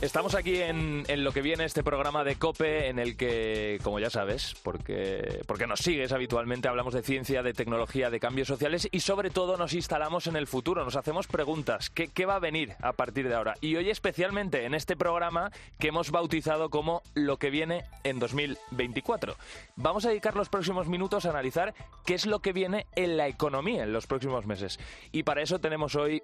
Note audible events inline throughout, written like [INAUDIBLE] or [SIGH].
Estamos aquí en, en, lo que viene este programa de COPE en el que, como ya sabes, porque, porque nos sigues habitualmente, hablamos de ciencia, de tecnología, de cambios sociales y sobre todo nos instalamos en el futuro, nos hacemos preguntas, ¿qué, qué va a venir a partir de ahora? Y hoy especialmente en este programa que hemos bautizado como lo que viene en 2024. Vamos a dedicar los próximos minutos a analizar qué es lo que viene en la economía en los próximos meses. Y para eso tenemos hoy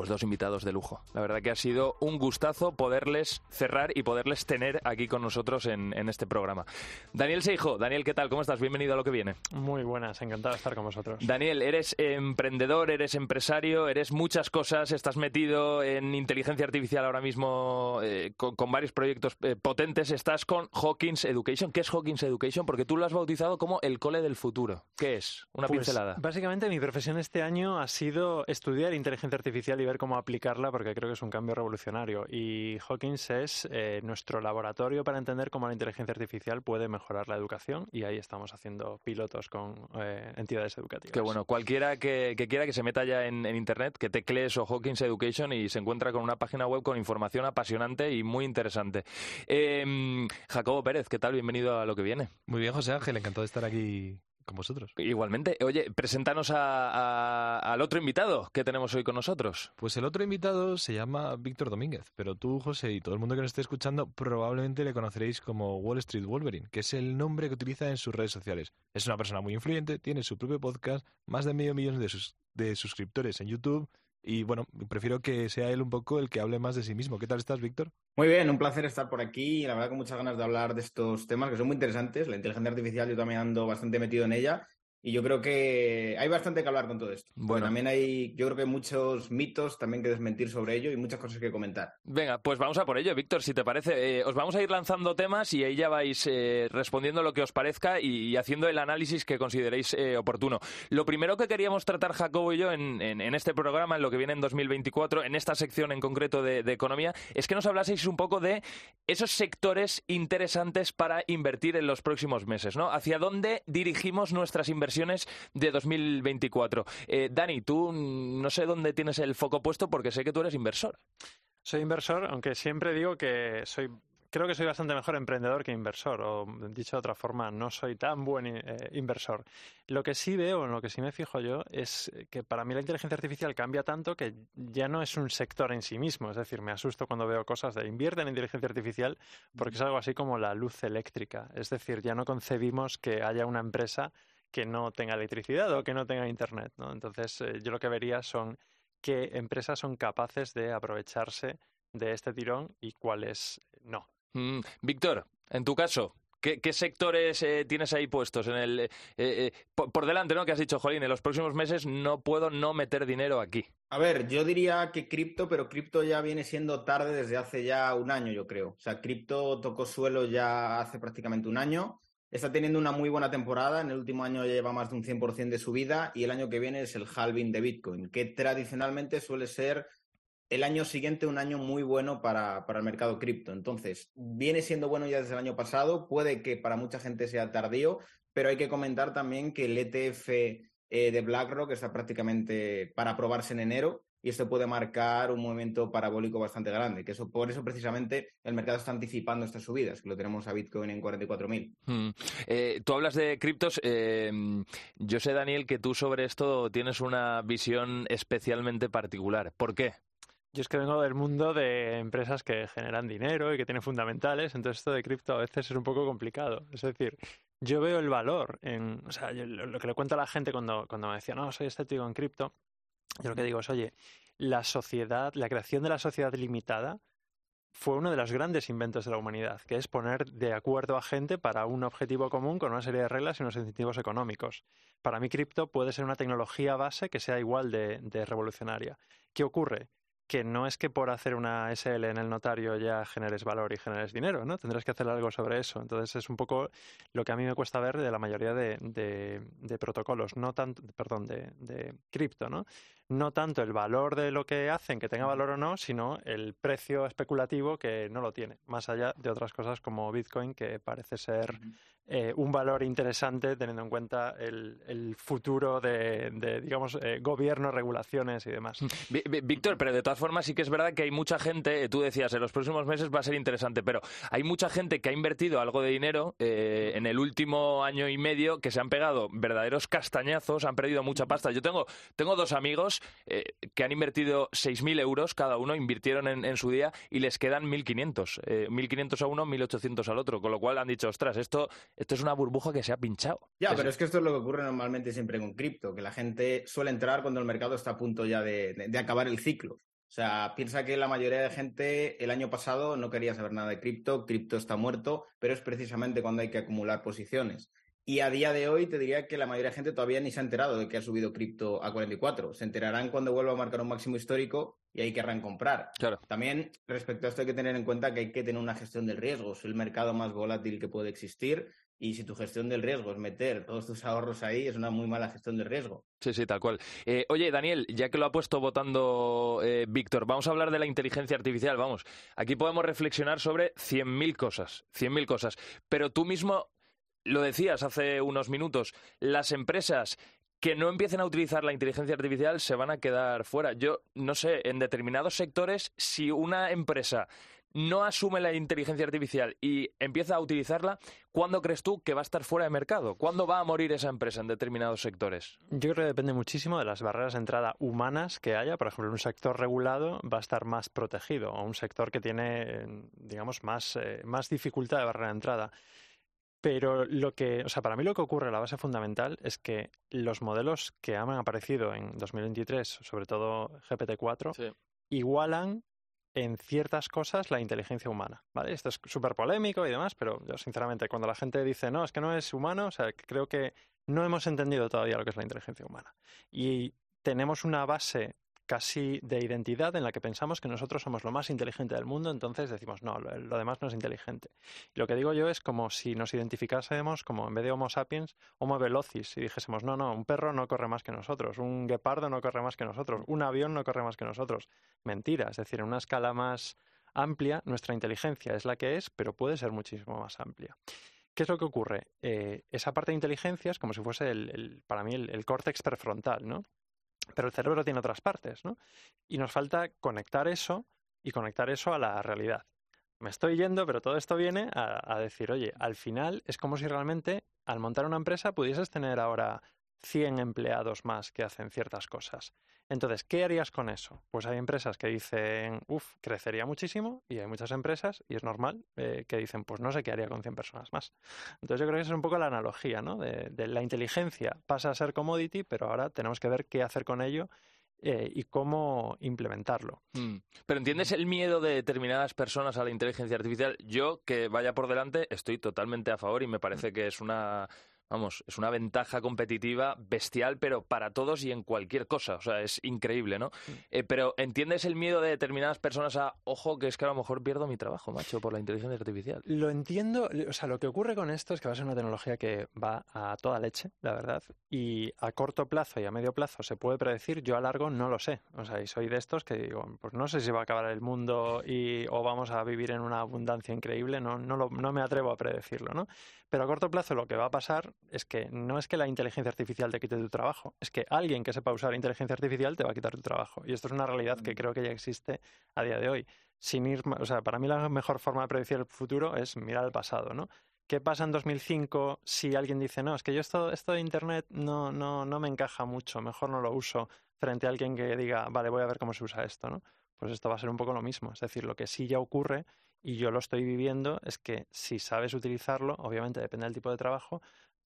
pues dos invitados de lujo. La verdad que ha sido un gustazo poderles cerrar y poderles tener aquí con nosotros en, en, este programa. Daniel Seijo, Daniel, ¿qué tal? ¿Cómo estás? Bienvenido a lo que viene. Muy buenas, encantado de estar con vosotros. Daniel, eres emprendedor, eres empresario, eres muchas cosas, estás metido en inteligencia artificial ahora mismo eh, con, con, varios proyectos eh, potentes. Estás con Hawkins Education. ¿Qué es Hawkins Education? Porque tú lo has bautizado como el cole del futuro. ¿Qué es? Una pues, pincelada. Básicamente mi profesión este año ha sido estudiar inteligencia artificial y ver cómo aplicarla porque creo que es un cambio revolucionario. Y Hawkins es eh, nuestro laboratorio para entender cómo la inteligencia artificial puede mejorar la educación y ahí estamos haciendo pilotos con eh, entidades educativas. Qué bueno. Cualquiera que, que, quiera que se meta ya en, en, internet, que teclee eso Hawkins Education y se encuentra con una página web con información apasionante y muy interesante. Eh, Jacobo Pérez, ¿qué tal? Bienvenido a lo que viene. Muy bien, José Ángel, encantado de estar aquí con vosotros. Igualmente. Oye, preséntanos a, a, al otro invitado que tenemos hoy con nosotros. Pues el otro invitado se llama Víctor Domínguez, pero tú, José, y todo el mundo que nos esté escuchando probablemente le conoceréis como Wall Street Wolverine, que es el nombre que utiliza en sus redes sociales. Es una persona muy influyente, tiene su propio podcast, más de medio millón de, sus, de suscriptores en YouTube y bueno, prefiero que sea él un poco el que hable más de sí mismo. ¿Qué tal estás, Víctor? Muy bien, un placer estar por aquí la verdad con muchas ganas de hablar de estos temas que son muy interesantes. La inteligencia artificial yo también ando bastante metido en ella y yo creo que hay bastante que hablar con todo esto. Bueno, también hay, yo creo que hay muchos mitos también que desmentir sobre ello y muchas cosas que comentar. Venga, pues vamos a por ello, Víctor, si te parece. Eh, os vamos a ir lanzando temas y ahí ya vais eh, respondiendo lo que os parezca y, y haciendo el análisis que consideréis eh, oportuno. Lo primero que queríamos tratar, Jacobo y yo, en, en, en, este programa, en lo que viene en 2024, en esta sección en concreto de, de economía, es que nos hablaseis un poco de esos sectores interesantes para invertir en los próximos meses, ¿no? ¿Hacia dónde dirigimos nuestras inversiones? De 2024. Eh, Dani, tú no sé dónde tienes el foco puesto porque sé que tú eres inversor. Soy inversor, aunque siempre digo que soy creo que soy bastante mejor emprendedor que inversor, o dicho de otra forma, no soy tan buen eh, inversor. Lo que sí veo, en lo que sí me fijo yo, es que para mí la inteligencia artificial cambia tanto que ya no es un sector en sí mismo. Es decir, me asusto cuando veo cosas de invierte en inteligencia artificial porque es algo así como la luz eléctrica. Es decir, ya no concebimos que haya una empresa que no tenga electricidad o que no tenga internet. ¿no? Entonces, eh, yo lo que vería son qué empresas son capaces de aprovecharse de este tirón y cuáles no. Mm, Víctor, en tu caso, ¿Qué, ¿Qué, sectores eh, tienes ahí puestos en el eh, eh, por, por, delante, ¿no? Que has dicho, Jolín, en los próximos meses no puedo no meter dinero aquí. A ver, yo diría que cripto, pero cripto ya viene siendo tarde desde hace ya un año, yo creo. O sea, cripto tocó suelo ya hace prácticamente un año. Está teniendo una muy buena temporada. En el último año lleva más de un 100% de subida y el año que viene es el halving de Bitcoin, que tradicionalmente suele ser el año siguiente un año muy bueno para, para el mercado cripto. Entonces, viene siendo bueno ya desde el año pasado, puede que para mucha gente sea tardío, pero hay que comentar también que el ETF eh, de BlackRock está prácticamente para aprobarse en enero y esto puede marcar un movimiento parabólico bastante grande, que eso por eso precisamente el mercado está anticipando estas subidas, que lo tenemos a Bitcoin en 44.000. Hmm. Eh, tú hablas de criptos, eh, yo sé Daniel que tú sobre esto tienes una visión especialmente particular. ¿Por qué? Yo es que vengo del mundo de empresas que generan dinero y que tienen fundamentales, entonces esto de cripto a veces es un poco complicado. Es decir, yo veo el valor en, o sea, lo que le cuento a la gente cuando, cuando me decía, no, soy escéptico en cripto, yo lo que digo es, oye, la sociedad, la creación de la sociedad limitada fue uno de los grandes inventos de la humanidad, que es poner de acuerdo a gente para un objetivo común con una serie de reglas y unos incentivos económicos. Para mí, cripto puede ser una tecnología base que sea igual de, de revolucionaria. ¿Qué ocurre? Que no es que por hacer una SL en el notario ya generes valor y generes dinero, ¿no? Tendrás que hacer algo sobre eso. Entonces es un poco lo que a mí me cuesta ver de la mayoría de, de, protocolos, no tanto, perdón, de, de cripto, ¿no? No tanto el valor de lo que hacen, que tenga valor o no, sino el precio especulativo que no lo tiene, más allá de otras cosas como Bitcoin, que parece ser eh, un valor interesante teniendo en cuenta el, futuro de, digamos, eh, gobierno, regulaciones y demás. Víctor, pero de todas formas sí que es verdad que hay mucha gente, tú decías, en los próximos meses va a ser interesante, pero hay mucha gente que ha invertido algo de dinero eh, en el último año y medio que se han pegado verdaderos castañazos, han perdido mucha pasta. Yo tengo, tengo dos amigos que han invertido 6.000 euros cada uno, invirtieron en, en, su día y les quedan 1.500. 1.500 a uno, 1.800 al otro, con lo cual han dicho, ostras, esto esto es una burbuja que se ha pinchado. Ya, pero es que esto es lo que ocurre normalmente siempre con cripto, que la gente suele entrar cuando el mercado está a punto ya de, acabar el ciclo. O sea, piensa que la mayoría de gente el año pasado no quería saber nada de cripto, cripto está muerto, pero es precisamente cuando hay que acumular posiciones. Y a día de hoy te diría que la mayoría de gente todavía ni se ha enterado de que ha subido cripto a 44. Se enterarán cuando vuelva a marcar un máximo histórico y ahí querrán comprar. Claro. También respecto a esto hay que tener en cuenta que hay que tener una gestión del riesgo. Es el mercado más volátil que puede existir y si tu gestión del riesgo es meter todos tus ahorros ahí, es una muy mala gestión del riesgo. Sí, sí, tal cual. Eh, oye, Daniel, ya que lo ha puesto votando eh, Víctor, vamos a hablar de la inteligencia artificial. Vamos, aquí podemos reflexionar sobre 100.000 cosas, 100.000 cosas. Pero tú mismo lo decías hace unos minutos, las empresas que no empiecen a utilizar la inteligencia artificial se van a quedar fuera. Yo no sé, en determinados sectores, si una empresa no asume la inteligencia artificial y empieza a utilizarla, ¿cuándo crees tú que va a estar fuera de mercado? ¿Cuándo va a morir esa empresa en determinados sectores? Yo creo que depende muchísimo de las barreras de entrada humanas que haya. Por ejemplo, en un sector regulado va a estar más protegido o un sector que tiene, digamos, más, eh, más dificultad de barrera de entrada. Pero lo que, o sea, para mí lo que ocurre, la base fundamental, es que los modelos que han aparecido en 2023, sobre todo GPT-4, igualan en ciertas cosas la inteligencia humana, ¿vale? Esto es súper polémico y demás, pero yo sinceramente cuando la gente dice, no, es que no es humano, o sea, creo que no hemos entendido todavía lo que es la inteligencia humana. Y tenemos una base casi de identidad en la que pensamos que nosotros somos lo más inteligente del mundo, entonces decimos, no, lo, demás no es inteligente. Y lo que digo yo es como si nos identificásemos como en vez de Homo sapiens, Homo velocis, y dijésemos, no, no, un perro no corre más que nosotros, un guepardo no corre más que nosotros, un avión no corre más que nosotros. Mentira, es decir, en una escala más amplia, nuestra inteligencia es la que es, pero puede ser muchísimo más amplia. ¿Qué es lo que ocurre? Eh, esa parte de inteligencia es como si fuese el, para mí el, el córtex prefrontal, ¿no? Pero el cerebro tiene otras partes, ¿no? Y nos falta conectar eso y conectar eso a la realidad. Me estoy yendo, pero todo esto viene a, a decir, oye, al final es como si realmente al montar una empresa pudieses tener ahora 100 empleados más que hacen ciertas cosas. Entonces, ¿qué harías con eso? Pues hay empresas que dicen, uff, crecería muchísimo, y hay muchas empresas, y es normal, eh, que dicen, pues no sé qué haría con 100 personas más. Entonces, yo creo que esa es un poco la analogía, ¿no? De, la inteligencia pasa a ser commodity, pero ahora tenemos que ver qué hacer con ello eh, y cómo implementarlo. Mm. Pero ¿entiendes el miedo de determinadas personas a la inteligencia artificial? Yo, que vaya por delante, estoy totalmente a favor y me parece que es una Vamos, es una ventaja competitiva bestial, pero para todos y en cualquier cosa. O sea, es increíble, ¿no? Mm. Eh, pero ¿entiendes el miedo de determinadas personas a, ojo, que es que a lo mejor pierdo mi trabajo, macho, por la inteligencia artificial? Lo entiendo. O sea, lo que ocurre con esto es que va a ser una tecnología que va a toda leche, la verdad. Y a corto plazo y a medio plazo se puede predecir, yo a largo no lo sé. O sea, y soy de estos que digo, pues no sé si va a acabar el mundo y, o vamos a vivir en una abundancia increíble, no, no, no me atrevo a predecirlo, ¿no? Pero a corto plazo lo que va a pasar es que no es que la inteligencia artificial te quite tu trabajo, es que alguien que sepa usar inteligencia artificial te va a quitar tu trabajo. Y esto es una realidad que mm. creo que ya existe a día de hoy. Sin ir, o sea, para mí la mejor forma de predecir el futuro es mirar al pasado, ¿no? ¿Qué pasa en 2005 si alguien dice, no, es que yo esto, esto de Internet no, no, no me encaja mucho, mejor no lo uso, frente a alguien que diga, vale, voy a ver cómo se usa esto, ¿no? pues esto va a ser un poco lo mismo. Es decir, lo que sí ya ocurre y yo lo estoy viviendo es que si sabes utilizarlo, obviamente depende del tipo de trabajo,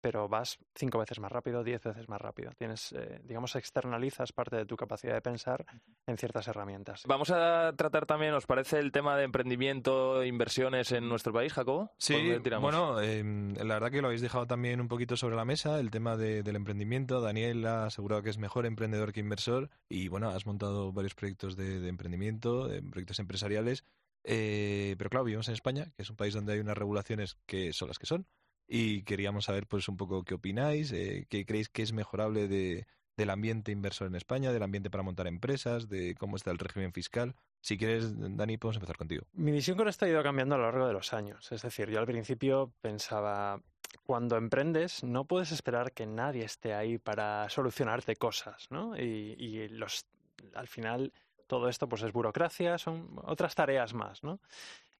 pero vas cinco veces más rápido, diez veces más rápido. Tienes, eh, digamos, externalizas parte de tu capacidad de pensar en ciertas herramientas. Vamos a tratar también, ¿os parece el tema de emprendimiento, inversiones en nuestro país, Jacobo? Sí, bueno, em, la verdad que lo habéis dejado también un poquito sobre la mesa, el tema del emprendimiento. Daniel ha asegurado que es mejor emprendedor que inversor y, bueno, has montado varios proyectos de, emprendimiento, proyectos empresariales. Eh, pero claro, vivimos en España, que es un país donde hay unas regulaciones que son las que son y queríamos saber pues un poco qué opináis, eh, qué creéis que es mejorable de, del ambiente inversor en España, del ambiente para montar empresas, de cómo está el régimen fiscal. Si quieres, Dani, podemos empezar contigo. Mi visión con esto ha ido cambiando a lo largo de los años. Es decir, yo al principio pensaba, cuando emprendes no puedes esperar que nadie esté ahí para solucionarte cosas, ¿no? Y, y los, al final todo esto pues es burocracia, son otras tareas más, ¿no?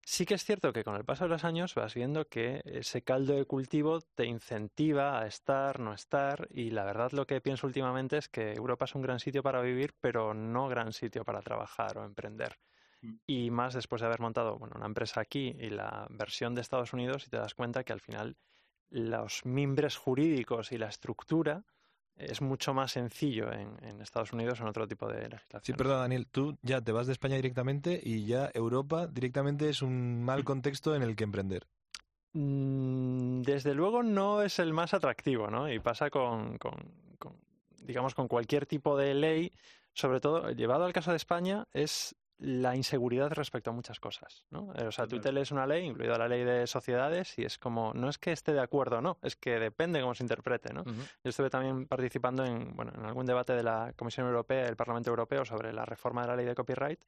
Sí que es cierto que con el paso de los años vas viendo que ese caldo de cultivo te incentiva a estar, no estar, y la verdad lo que pienso últimamente es que Europa es un gran sitio para vivir, pero no gran sitio para trabajar o emprender. Mm. Y más después de haber montado bueno, una empresa aquí y la versión de Estados Unidos, y te das cuenta que al final los mimbres jurídicos y la estructura es mucho más sencillo en, Estados Unidos o en otro tipo de legislación. Sí, perdón, Daniel, tú ya te vas de España directamente y ya Europa directamente es un mal contexto en el que emprender. Mm, desde luego no es el más atractivo, ¿no? Y pasa con, con, digamos, con cualquier tipo de ley, sobre todo, llevado al caso de España, es la inseguridad respecto a muchas cosas, ¿no? O sea, tú te lees una ley, incluida la ley de sociedades, y es como, no es que esté de acuerdo o no, es que depende cómo se interprete, ¿no? Yo estuve también participando en, bueno, en algún debate de la Comisión Europea, el Parlamento Europeo, sobre la reforma de la ley de copyright,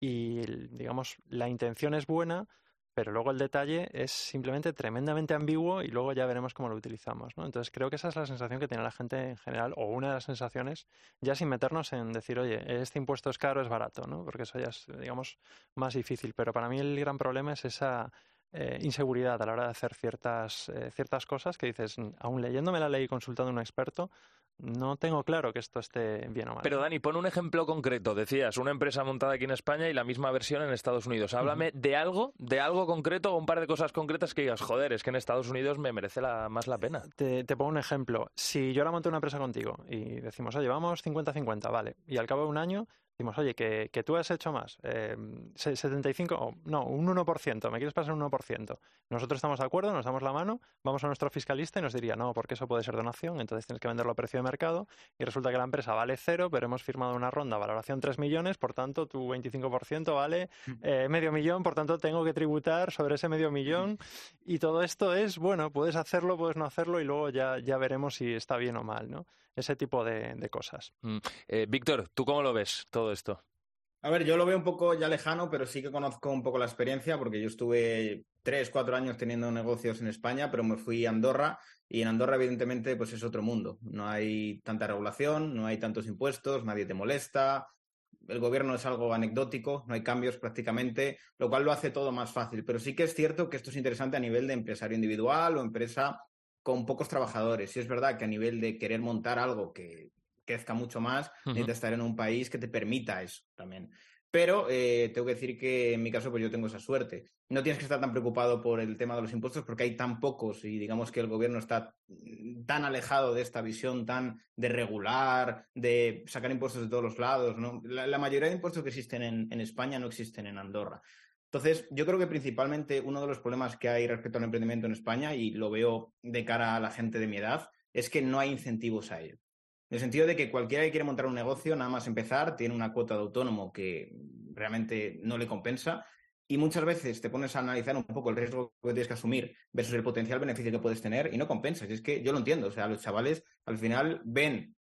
y, digamos, la intención es buena, pero luego el detalle es simplemente tremendamente ambiguo y luego ya veremos cómo lo utilizamos. ¿no? Entonces creo que esa es la sensación que tiene la gente en general, o una de las sensaciones, ya sin meternos en decir, oye, este impuesto es caro, es barato, ¿no? porque eso ya es, digamos, más difícil. Pero para mí el gran problema es esa eh, inseguridad a la hora de hacer ciertas, eh, ciertas cosas que dices, aún leyéndome la ley y consultando a un experto, no tengo claro que esto esté bien o mal. Pero Dani, pon un ejemplo concreto. Decías, una empresa montada aquí en España y la misma versión en Estados Unidos. Háblame de algo, de algo concreto o un par de cosas concretas que digas, joder, es que en Estados Unidos me merece más la pena. Te, pongo un ejemplo. Si yo ahora monto una empresa contigo y decimos, oye, vamos 50-50, vale, y al cabo de un año Decimos, oye, que, que tú has hecho más, eh, 75, o no, un 1%, me quieres pasar un 1%. Nosotros estamos de acuerdo, nos damos la mano, vamos a nuestro fiscalista y nos diría, no, porque eso puede ser donación, entonces tienes que venderlo a precio de mercado y resulta que la empresa vale cero, pero hemos firmado una ronda, valoración 3 millones, por tanto tu 25% vale eh, medio millón, por tanto tengo que tributar sobre ese medio millón y todo esto es, bueno, puedes hacerlo, puedes no hacerlo y luego ya, ya veremos si está bien o mal, ¿no? Ese tipo de, cosas. Mm. Eh, Víctor, ¿tú cómo lo ves todo esto? A ver, yo lo veo un poco ya lejano, pero sí que conozco un poco la experiencia, porque yo estuve tres, cuatro años teniendo negocios en España, pero me fui a Andorra y en Andorra, evidentemente, pues es otro mundo. No hay tanta regulación, no hay tantos impuestos, nadie te molesta, el gobierno es algo anecdótico, no hay cambios prácticamente, lo cual lo hace todo más fácil. Pero sí que es cierto que esto es interesante a nivel de empresario individual o empresa con pocos trabajadores. Y es verdad que a nivel de querer montar algo que crezca mucho más, necesitas estar en un país que te permita eso también. Pero eh, tengo que decir que en mi caso, pues yo tengo esa suerte. No tienes que estar tan preocupado por el tema de los impuestos porque hay tan pocos y digamos que el gobierno está tan alejado de esta visión tan de regular, de sacar impuestos de todos los lados. ¿no? La, mayoría de impuestos que existen en España no existen en Andorra. Entonces, yo creo que principalmente uno de los problemas que hay respecto al emprendimiento en España, y lo veo de cara a la gente de mi edad, es que no hay incentivos a ello. En el sentido de que cualquiera que quiere montar un negocio, nada más empezar, tiene una cuota de autónomo que realmente no le compensa. Y muchas veces te pones a analizar un poco el riesgo que tienes que asumir versus el potencial beneficio que puedes tener y no compensas. es que yo lo entiendo. O sea, los chavales al final ven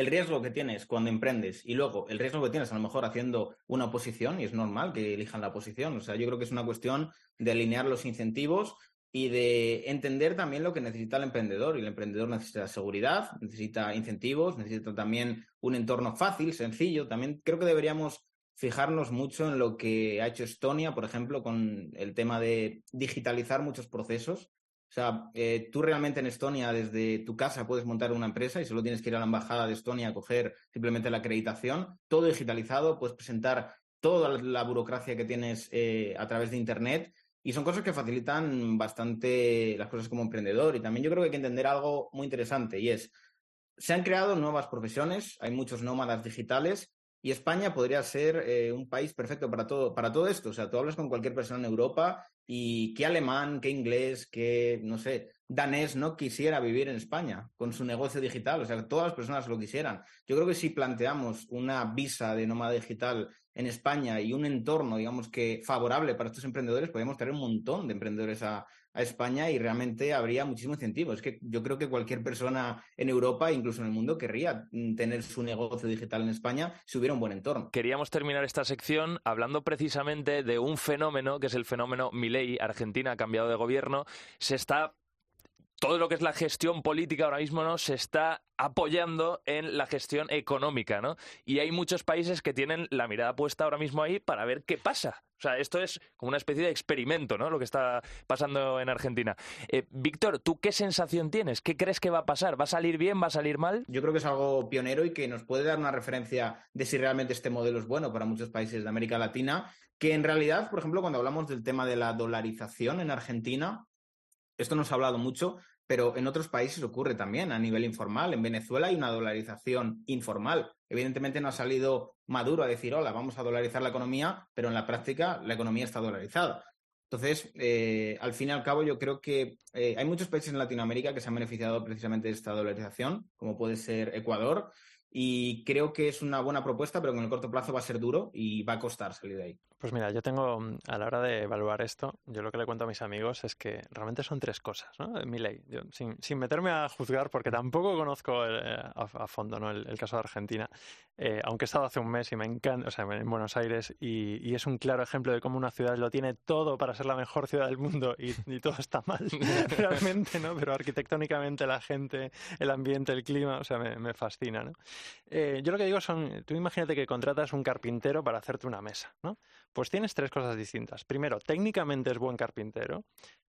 el riesgo que tienes cuando emprendes y luego el riesgo que tienes a lo mejor haciendo una oposición, y es normal que elijan la oposición. O sea, yo creo que es una cuestión de alinear los incentivos y de entender también lo que necesita el emprendedor. Y el emprendedor necesita seguridad, necesita incentivos, necesita también un entorno fácil, sencillo. También creo que deberíamos fijarnos mucho en lo que ha hecho Estonia, por ejemplo, con el tema de digitalizar muchos procesos. O sea, eh, tú realmente en Estonia desde tu casa puedes montar una empresa y solo tienes que ir a la embajada de Estonia a coger simplemente la acreditación, todo digitalizado, puedes presentar toda la burocracia que tienes eh, a través de Internet. Y son cosas que facilitan bastante las cosas como emprendedor. Y también yo creo que hay que entender algo muy interesante y es, se han creado nuevas profesiones, hay muchos nómadas digitales y España podría ser eh, un país perfecto para todo, para todo esto. O sea, tú hablas con cualquier persona en Europa y qué alemán, qué inglés, qué, no sé, danés no quisiera vivir en España con su negocio digital. O sea, todas las personas lo quisieran. Yo creo que si planteamos una visa de nómada digital en España y un entorno, digamos que favorable para estos emprendedores, podríamos traer un montón de emprendedores a, a España y realmente habría muchísimo incentivo. Es que yo creo que cualquier persona en Europa, incluso en el mundo, querría mm, tener su negocio digital en España si hubiera un buen entorno. Queríamos terminar esta sección hablando precisamente de un fenómeno que es el fenómeno Milei. Argentina ha cambiado de gobierno, se está todo lo que es la gestión política ahora mismo no se está apoyando en la gestión económica, ¿no? Y hay muchos países que tienen la mirada puesta ahora mismo ahí para ver qué pasa. O sea, esto es como una especie de experimento, ¿no? Lo que está pasando en Argentina. Eh, Víctor, ¿tú qué sensación tienes? ¿Qué crees que va a pasar? ¿Va a salir bien? ¿Va a salir mal? Yo creo que es algo pionero y que nos puede dar una referencia de si realmente este modelo es bueno para muchos países de América Latina, que en realidad, por ejemplo, cuando hablamos del tema de la dolarización en Argentina, esto nos ha hablado mucho, pero en otros países ocurre también a nivel informal. En Venezuela hay una dolarización informal. Evidentemente no ha salido Maduro a decir, hola, vamos a dolarizar la economía, pero en la práctica la economía está dolarizada. Entonces, eh, al fin y al cabo, yo creo que eh, hay muchos países en Latinoamérica que se han beneficiado precisamente de esta dolarización, como puede ser Ecuador, y creo que es una buena propuesta, pero que en el corto plazo va a ser duro y va a costar salir de ahí. Pues mira, yo tengo, mm, a la hora de evaluar esto, yo lo que le cuento a mis amigos es que realmente son tres cosas, ¿no? Mi ley, sin, sin, meterme a juzgar, porque tampoco conozco eh, a, a, fondo ¿no? el, el, caso de Argentina, eh, aunque he estado hace un mes y me encanta, o sea, en Buenos Aires, y, y, es un claro ejemplo de cómo una ciudad lo tiene todo para ser la mejor ciudad del mundo y, y todo está mal, [LAUGHS] realmente, ¿no? Pero arquitectónicamente la gente, el ambiente, el clima, o sea, me, me fascina, ¿no? Eh, yo lo que digo son, tú imagínate que contratas un carpintero para hacerte una mesa, ¿no? Pues tienes tres cosas distintas. Primero, técnicamente es buen carpintero.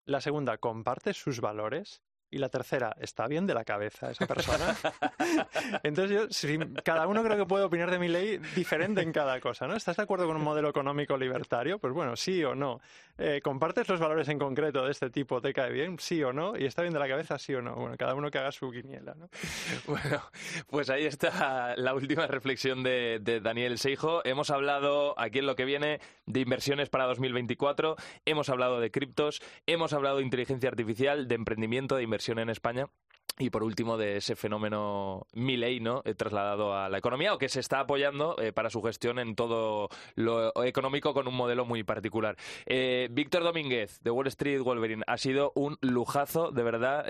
La segunda, comparte sus valores. Y la tercera, ¿está bien de la cabeza esa persona? [LAUGHS] Entonces yo, cada uno creo que puede opinar de mi ley diferente en cada cosa, ¿no? ¿Estás de acuerdo con un modelo económico libertario? Pues bueno, sí o no. Eh, ¿Compartes los valores en concreto de este tipo? ¿Te cae bien? Sí o no. ¿Y está bien de la cabeza? Sí o no. Bueno, cada uno que haga su quiniela, ¿no? [LAUGHS] Bueno, pues ahí está la última reflexión de, de Daniel Seijo. Hemos hablado aquí en lo que viene de inversiones para 2024, hemos hablado de criptos, hemos hablado de inteligencia artificial, de emprendimiento, de inversión en España. Y por último, de ese fenómeno Milley, ¿no? Eh, trasladado a la economía o que se está apoyando eh, para su gestión en todo lo económico con un modelo muy particular. Eh, Víctor Domínguez, de Wall Street Wolverine, ha sido un lujazo, de verdad,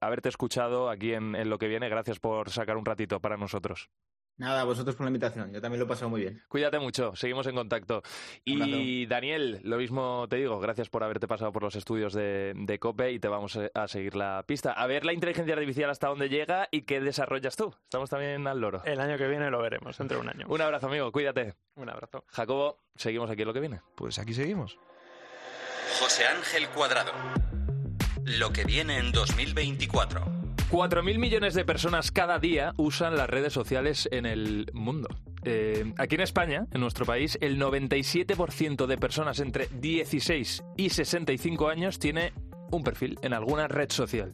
haberte escuchado aquí en lo que viene. Gracias por sacar un ratito para nosotros. Nada, vosotros por la invitación. Yo también lo he pasado muy bien. Cuídate mucho, seguimos en contacto. Y Daniel, lo mismo te digo, gracias por haberte pasado por los estudios de, de, COPE y te vamos a seguir la pista. A ver la inteligencia artificial hasta dónde llega y qué desarrollas tú. Estamos también al loro. El año que viene lo veremos, dentro de un año. un abrazo, amigo, cuídate. Un abrazo. Jacobo, seguimos aquí en lo que viene. Pues aquí seguimos. José Ángel Cuadrado. Lo que viene en 2024. 4.000 millones de personas cada día usan las redes sociales en el mundo. Eh, aquí en España, en nuestro país, el 97% de personas entre 16 y 65 años tiene un perfil en alguna red social.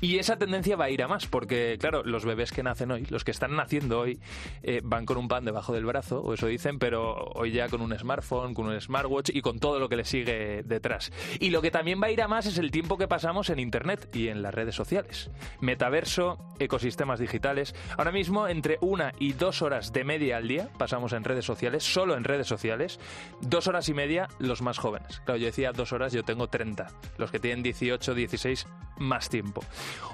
Y esa tendencia va a ir a más, porque claro, los bebés que nacen hoy, los que están naciendo hoy, eh, van con un pan debajo del brazo, o eso dicen, pero hoy ya con un smartphone, con un smartwatch y con todo lo que le sigue detrás. Y lo que también va a ir a más es el tiempo que pasamos en Internet y en las redes sociales. Metaverso, ecosistemas digitales. Ahora mismo, entre una y dos horas de media al día pasamos en redes sociales, solo en redes sociales, dos horas y media los más jóvenes. Claro, yo decía dos horas, yo tengo 30. Los que tienen 18, 16, más tiempo.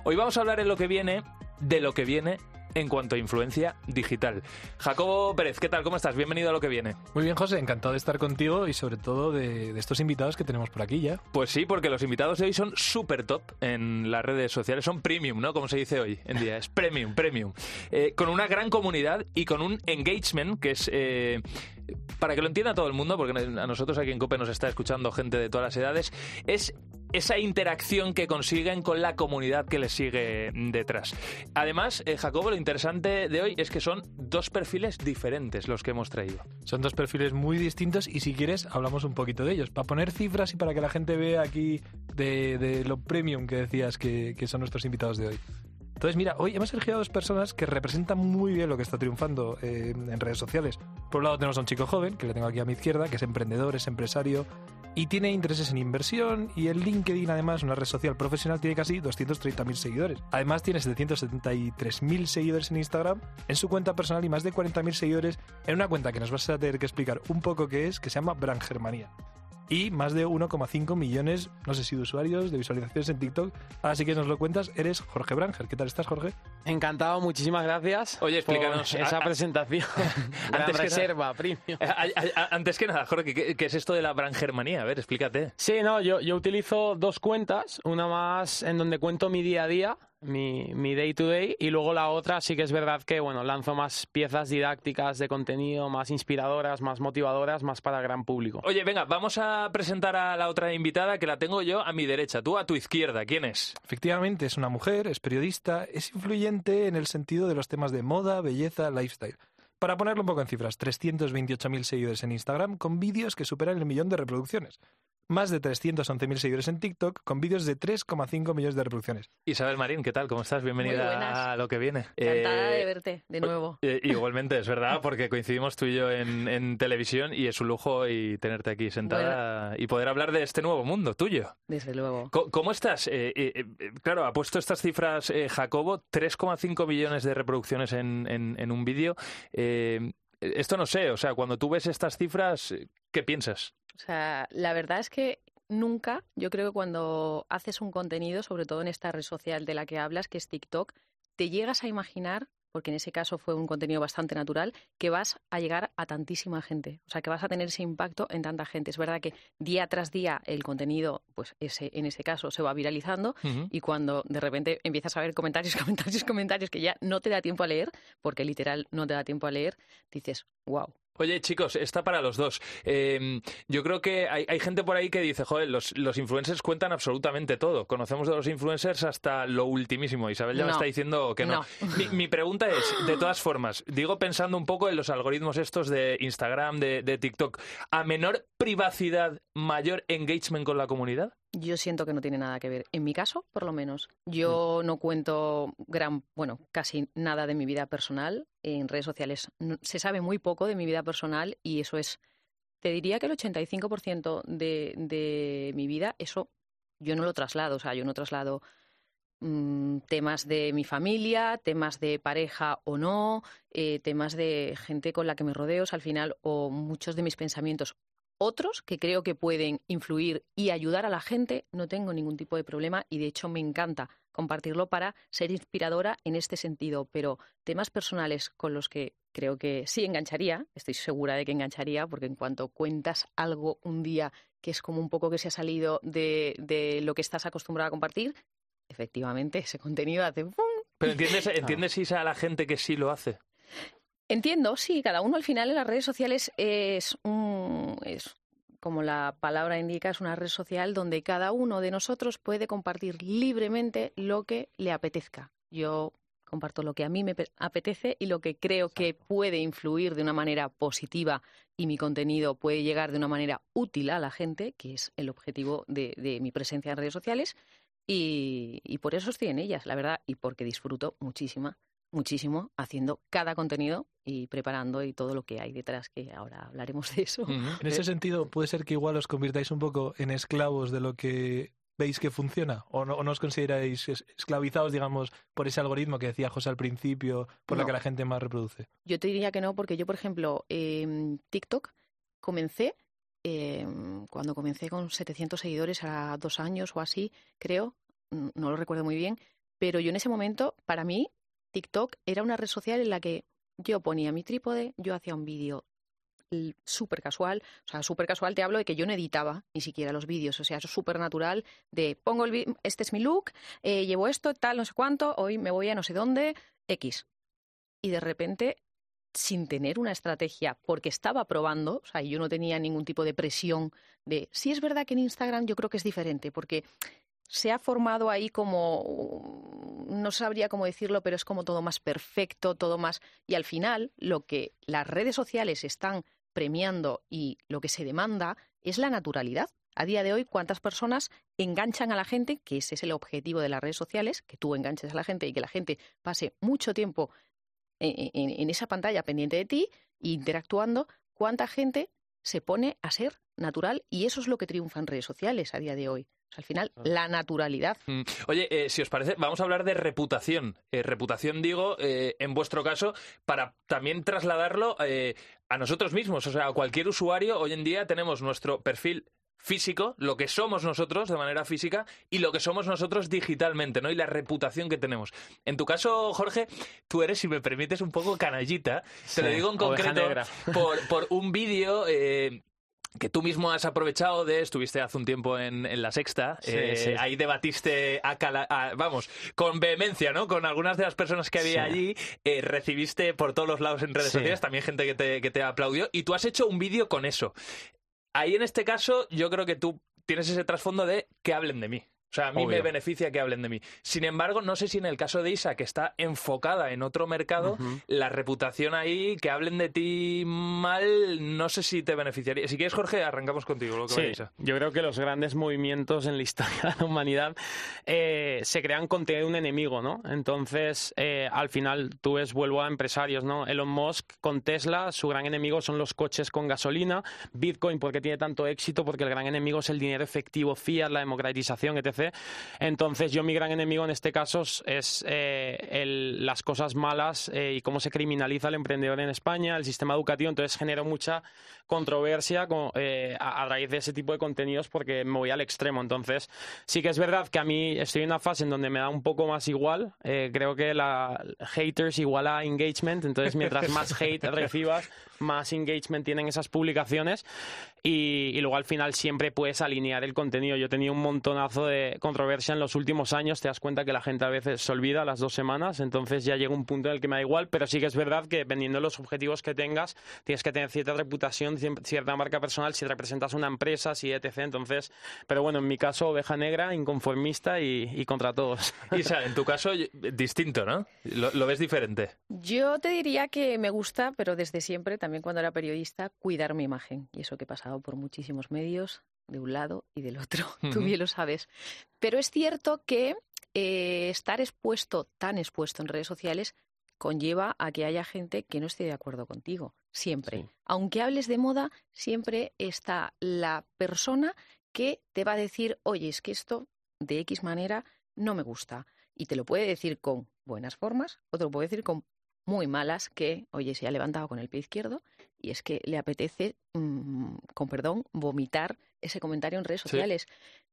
Hoy vamos a hablar en lo que viene de lo que viene en cuanto a influencia digital. Jacobo Pérez, ¿qué tal? ¿Cómo estás? Bienvenido a lo que viene. Muy bien, José, encantado de estar contigo y sobre todo de, de estos invitados que tenemos por aquí ya. Pues sí, porque los invitados de hoy son súper top en las redes sociales, son premium, ¿no? Como se dice hoy en día, es premium, premium. Eh, con una gran comunidad y con un engagement que es... Eh, para que lo entienda todo el mundo, porque a nosotros aquí en COPE nos está escuchando gente de todas las edades, es esa interacción que consiguen con la comunidad que les sigue detrás. Además, eh, Jacobo, lo interesante de hoy es que son dos perfiles diferentes los que hemos traído. Son dos perfiles muy distintos y si quieres hablamos un poquito de ellos, para poner cifras y para que la gente vea aquí de, lo premium que decías que, son nuestros invitados de hoy. Entonces, mira, hoy hemos elegido a dos personas que representan muy bien lo que está triunfando eh, en redes sociales. Por un lado tenemos a un chico joven, que le tengo aquí a mi izquierda, que es emprendedor, es empresario y tiene intereses en inversión y en LinkedIn además, una red social profesional, tiene casi 230.000 seguidores. Además tiene 773.000 seguidores en Instagram en su cuenta personal y más de 40.000 seguidores en una cuenta que nos vas a tener que explicar un poco qué es, que se llama Brangermanía y más de 1,5 millones, no sé si de usuarios, de visualizaciones en TikTok. Así que nos lo cuentas, eres Jorge Branger. ¿Qué tal estás, Jorge? Encantado, muchísimas gracias. Oye, explícanos esa presentación. [LAUGHS] antes reserva, premium. Antes que nada, Jorge, ¿qué, es esto de la Brangermanía? A ver, explícate. Sí, no, yo, yo utilizo dos cuentas, una más en donde cuento mi día a día mi, mi day to day. Y luego la otra sí que es verdad que bueno lanzo más piezas didácticas de contenido más inspiradoras más motivadoras más para gran público. Oye venga vamos a presentar a la otra invitada que la tengo yo a mi derecha. Tú a tu izquierda quién es efectivamente es una mujer es periodista es influyente en el sentido de los temas de moda belleza lifestyle. Para ponerlo un poco en cifras, 328.000 seguidores en Instagram con vídeos que superan el millón de reproducciones más de 311.000 seguidores en TikTok con vídeos de 3,5 millones de reproducciones. Isabel Marín, ¿qué tal? ¿Cómo estás? Bienvenida a lo que viene. Encantada de eh, verte de nuevo. Eh, igualmente, es verdad, porque coincidimos tú y yo en, televisión y es un lujo y tenerte aquí sentada y poder hablar de este nuevo mundo tuyo. Desde luego. ¿Cómo, estás? Eh, claro, ha puesto estas cifras Jacobo, 3,5 millones de reproducciones en, en un vídeo. esto no sé, o sea, cuando tú ves estas cifras, ¿qué piensas? O sea, la verdad es que nunca, yo creo que cuando haces un contenido, sobre todo en esta red social de la que hablas, que es TikTok, te llegas a imaginar, porque en ese caso fue un contenido bastante natural, que vas a llegar a tantísima gente. O sea, que vas a tener ese impacto en tanta gente. Es verdad que día tras día el contenido, pues ese, en ese caso, se va viralizando y cuando de repente empiezas a ver comentarios, [LAUGHS] comentarios, comentarios que ya no te da tiempo a leer, porque literal no te da tiempo a leer, dices, wow, Oye, chicos, está para los dos. Em, yo creo que hay, gente por ahí que dice, joder, los, influencers cuentan absolutamente todo. Conocemos de los influencers hasta lo ultimísimo. Isabel ya me está diciendo que no. Mi, pregunta es, de todas formas, digo pensando un poco en los algoritmos estos de Instagram, de, de TikTok, ¿a menor privacidad, mayor engagement con la comunidad? Yo siento que no tiene nada que ver. En mi caso, por lo menos. Yo mm. no cuento gran, bueno, casi nada de mi vida personal en redes sociales. Se sabe muy poco de mi vida personal y eso es, te diría que el 85% de, de mi vida, eso yo no lo traslado. O sea, yo no traslado mm, temas de mi familia, temas de pareja o no, eh, temas de gente con la que me rodeo, al final, o muchos de mis pensamientos otros que creo que pueden influir y ayudar a la gente, no tengo ningún tipo de problema y de hecho me encanta compartirlo para ser inspiradora en este sentido, pero temas personales con los que creo que sí engancharía, estoy segura de que engancharía, porque en cuanto cuentas algo un día que es como un poco que se ha salido de, lo que estás acostumbrado a compartir, efectivamente ese contenido hace ¡pum! Pero entiendes, [LAUGHS] entiendes a la gente que sí lo hace. Entiendo, sí, cada uno al final en las redes sociales es un, es como la palabra indica, es una red social donde cada uno de nosotros puede compartir libremente lo que le apetezca. Yo comparto lo que a mí me apetece y lo que creo que puede influir de una manera positiva y mi contenido puede llegar de una manera útil a la gente, que es el objetivo de, mi presencia en redes sociales. Y, y, por eso estoy en ellas, la verdad, y porque disfruto muchísima muchísimo haciendo cada contenido y preparando y todo lo que hay detrás, que ahora hablaremos de eso. En ese sentido, puede ser que igual os convirtáis un poco en esclavos de lo que veis que funciona o no, os consideráis esclavizados, digamos, por ese algoritmo que decía José al principio, por lo que la gente más reproduce? Yo te diría que no, porque yo, por ejemplo, en TikTok comencé, em, cuando comencé con 700 seguidores a dos años o así, creo, no lo recuerdo muy bien, pero yo en ese momento, para mí, TikTok era una red social en la que yo ponía mi trípode, yo hacía un vídeo súper casual, o sea, súper casual te hablo de que yo no editaba ni siquiera los vídeos, o sea, eso súper natural de pongo el este es mi look, eh, llevo esto, tal, no sé cuánto, hoy me voy a no sé dónde, X. Y de repente sin tener una estrategia, porque estaba probando, o sea, yo no tenía ningún tipo de presión de, sí es verdad que en Instagram yo creo que es diferente, porque se ha formado ahí como, no sabría cómo decirlo, pero es como todo más perfecto, todo más... Y al final, lo que las redes sociales están premiando y lo que se demanda es la naturalidad. A día de hoy, ¿cuántas personas enganchan a la gente? Que ese es el objetivo de las redes sociales, que tú enganches a la gente y que la gente pase mucho tiempo en, esa pantalla pendiente de ti, interactuando. ¿Cuánta gente se pone a ser natural? Y eso es lo que triunfa en redes sociales a día de hoy. Al final, la naturalidad. Mm. Oye, eh, si os parece, vamos a hablar de reputación. Eh, reputación, digo, eh, en vuestro caso, para también trasladarlo a nosotros mismos. O sea, a cualquier usuario, hoy en día tenemos nuestro perfil físico, lo que somos nosotros de manera física y lo que somos nosotros digitalmente, ¿no? Y la reputación que tenemos. En tu caso, Jorge, tú eres, si me permites, un poco canallita. Te lo digo en concreto por, un vídeo eh, que tú mismo has aprovechado de, estuviste hace un tiempo en, La Sexta, eh, ahí debatiste, a, vamos, con vehemencia, ¿no? Con algunas de las personas que había allí, eh, recibiste por todos los lados en redes sociales, también gente que te, que te aplaudió, y tú has hecho un vídeo con eso ahí en este caso yo creo que tú tienes ese trasfondo de que hablen de mí. O sea, a mí me beneficia que hablen de mí. Sin embargo, no sé si en el caso de Isa, que está enfocada en otro mercado, la reputación ahí, que hablen de ti mal, no sé si te beneficiaría. Si quieres, Jorge, arrancamos contigo. Lo que sí, Isa. yo creo que los grandes movimientos en la [LAUGHS] historia de la humanidad eh, se crean con tener un enemigo, ¿no? Entonces, eh, al final, tú ves, vuelvo a empresarios, ¿no? Elon Musk con Tesla, su gran enemigo son los coches con gasolina. Bitcoin, porque tiene tanto éxito, porque el gran enemigo es el dinero efectivo, fiat, la democratización, etc. Entonces yo mi gran enemigo en este caso es eh, las cosas malas eh, y cómo se criminaliza el emprendedor en España, el sistema educativo. Entonces genero mucha controversia eh, a, raíz de ese tipo de contenidos porque me voy al extremo. Entonces sí que es verdad que a mí estoy en una fase en donde me da un poco más igual. creo que la haters igual a engagement. Entonces mientras [LAUGHS] más hate recibas, más engagement tienen esas publicaciones. Y, y luego al final siempre puedes alinear el contenido. Yo tenía un montonazo de controversia en los últimos años, te das cuenta que la gente a veces se olvida las dos semanas, entonces ya llega un punto en el que me da igual, pero sí que es verdad que dependiendo de los objetivos que tengas, tienes que tener cierta reputación, cierta marca personal, si representas una empresa, si etc. Entonces, pero bueno, en mi caso, oveja negra, inconformista y, contra todos. [LAUGHS] Isa, en tu caso, distinto, ¿no? ¿Lo, ves diferente? Yo te diría que me gusta, pero desde siempre, también cuando era periodista, cuidar mi imagen. Y eso que he pasado por muchísimos medios, de un lado y del otro, [LAUGHS] tú bien lo sabes. Pero es cierto que eh, estar expuesto, tan expuesto en redes sociales, conlleva a que haya gente que no esté de acuerdo contigo, siempre. Aunque hables de moda, siempre está la persona que te va a decir, oye, es que esto de X manera no me gusta. Y te lo puede decir con buenas formas o te lo puede decir con muy malas que, oye, se ha levantado con el pie izquierdo y es que le apetece, mm, con perdón, vomitar ese comentario en redes sociales.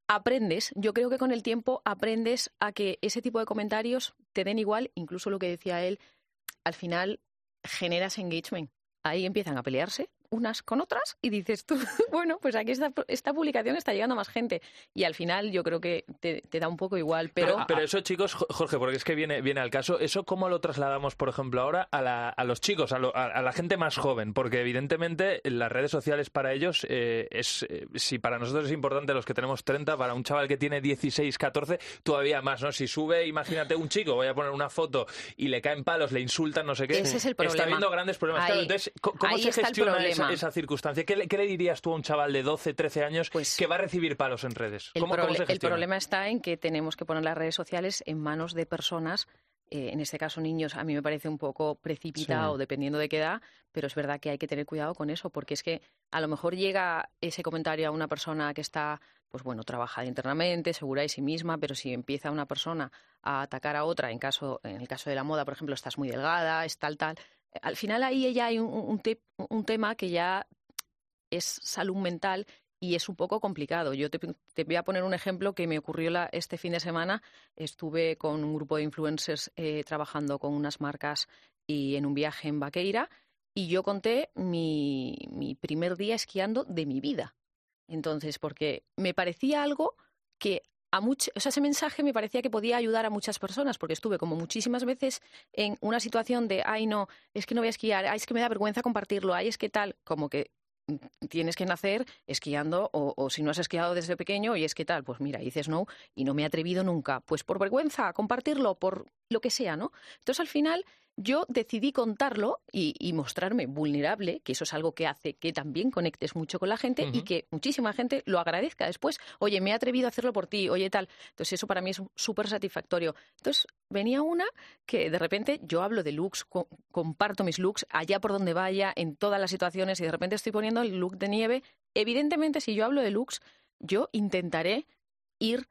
Aprendes, yo creo que con el tiempo aprendes a que ese tipo de comentarios te den igual, incluso lo que decía él, al final generas engagement. Ahí empiezan a pelearse unas con otras y dices tú, [LAUGHS] bueno, pues aquí esta, esta publicación está llegando a más gente. Y al final yo creo que te, da un poco igual. Pero, pero, eso, chicos, Jorge, porque es que viene, viene al caso, ¿eso cómo lo trasladamos, por ejemplo, ahora a, la, a los chicos, a, la gente más joven? Porque evidentemente las redes sociales para ellos eh, es, eh, si para nosotros es importante los que tenemos 30, para un chaval que tiene 16, 14, todavía más, ¿no? Si sube, imagínate un chico, voy a poner una foto y le caen palos, le insultan, no sé qué. Ese es el problema. Está habiendo grandes problemas. entonces, ¿cómo se gestiona esa, circunstancia? ¿Qué le, dirías tú a un chaval de 12, 13 años pues que va a recibir palos en redes? el, problema está en que tenemos que poner las redes sociales en manos de personas eh, en este caso niños, a mí me parece un poco precipitado dependiendo de qué edad, pero es verdad que hay que tener cuidado con eso, porque es que a lo mejor llega ese comentario a una persona que está, pues bueno, trabajada internamente, segura de sí misma, pero si empieza una persona a atacar a otra, en, caso, en el caso de la moda, por ejemplo, estás muy delgada, es tal, tal, al final ahí ya hay un, un, tema que ya es salud mental y es un poco complicado. Yo te, voy a poner un ejemplo que me ocurrió este fin de semana. Estuve con un grupo de influencers eh, trabajando con unas marcas y en un viaje en Vaqueira y yo conté mi, mi primer día esquiando de mi vida. Entonces, porque me parecía algo que a o sea, ese mensaje me parecía que podía ayudar a muchas personas, porque estuve como muchísimas veces en una situación de, ay, no, es que no voy a esquiar, ay, es que me da vergüenza compartirlo, ay, es que tal, como que mm, tienes que nacer esquiando o, si no has esquiado desde pequeño y es que tal, pues mira, hice snow y no me he atrevido nunca, pues por vergüenza, compartirlo, por lo que sea, ¿no? Entonces al final yo decidí contarlo y, y mostrarme vulnerable, que eso es algo que hace que también conectes mucho con la gente y que muchísima gente lo agradezca después. Oye, me he atrevido a hacerlo por ti, oye tal. Entonces eso para mí es súper satisfactorio. Entonces venía una que de repente yo hablo de looks, co- comparto mis looks allá por donde vaya, en todas las situaciones y de repente estoy poniendo el look de nieve. Evidentemente si yo hablo de looks, yo intentaré ir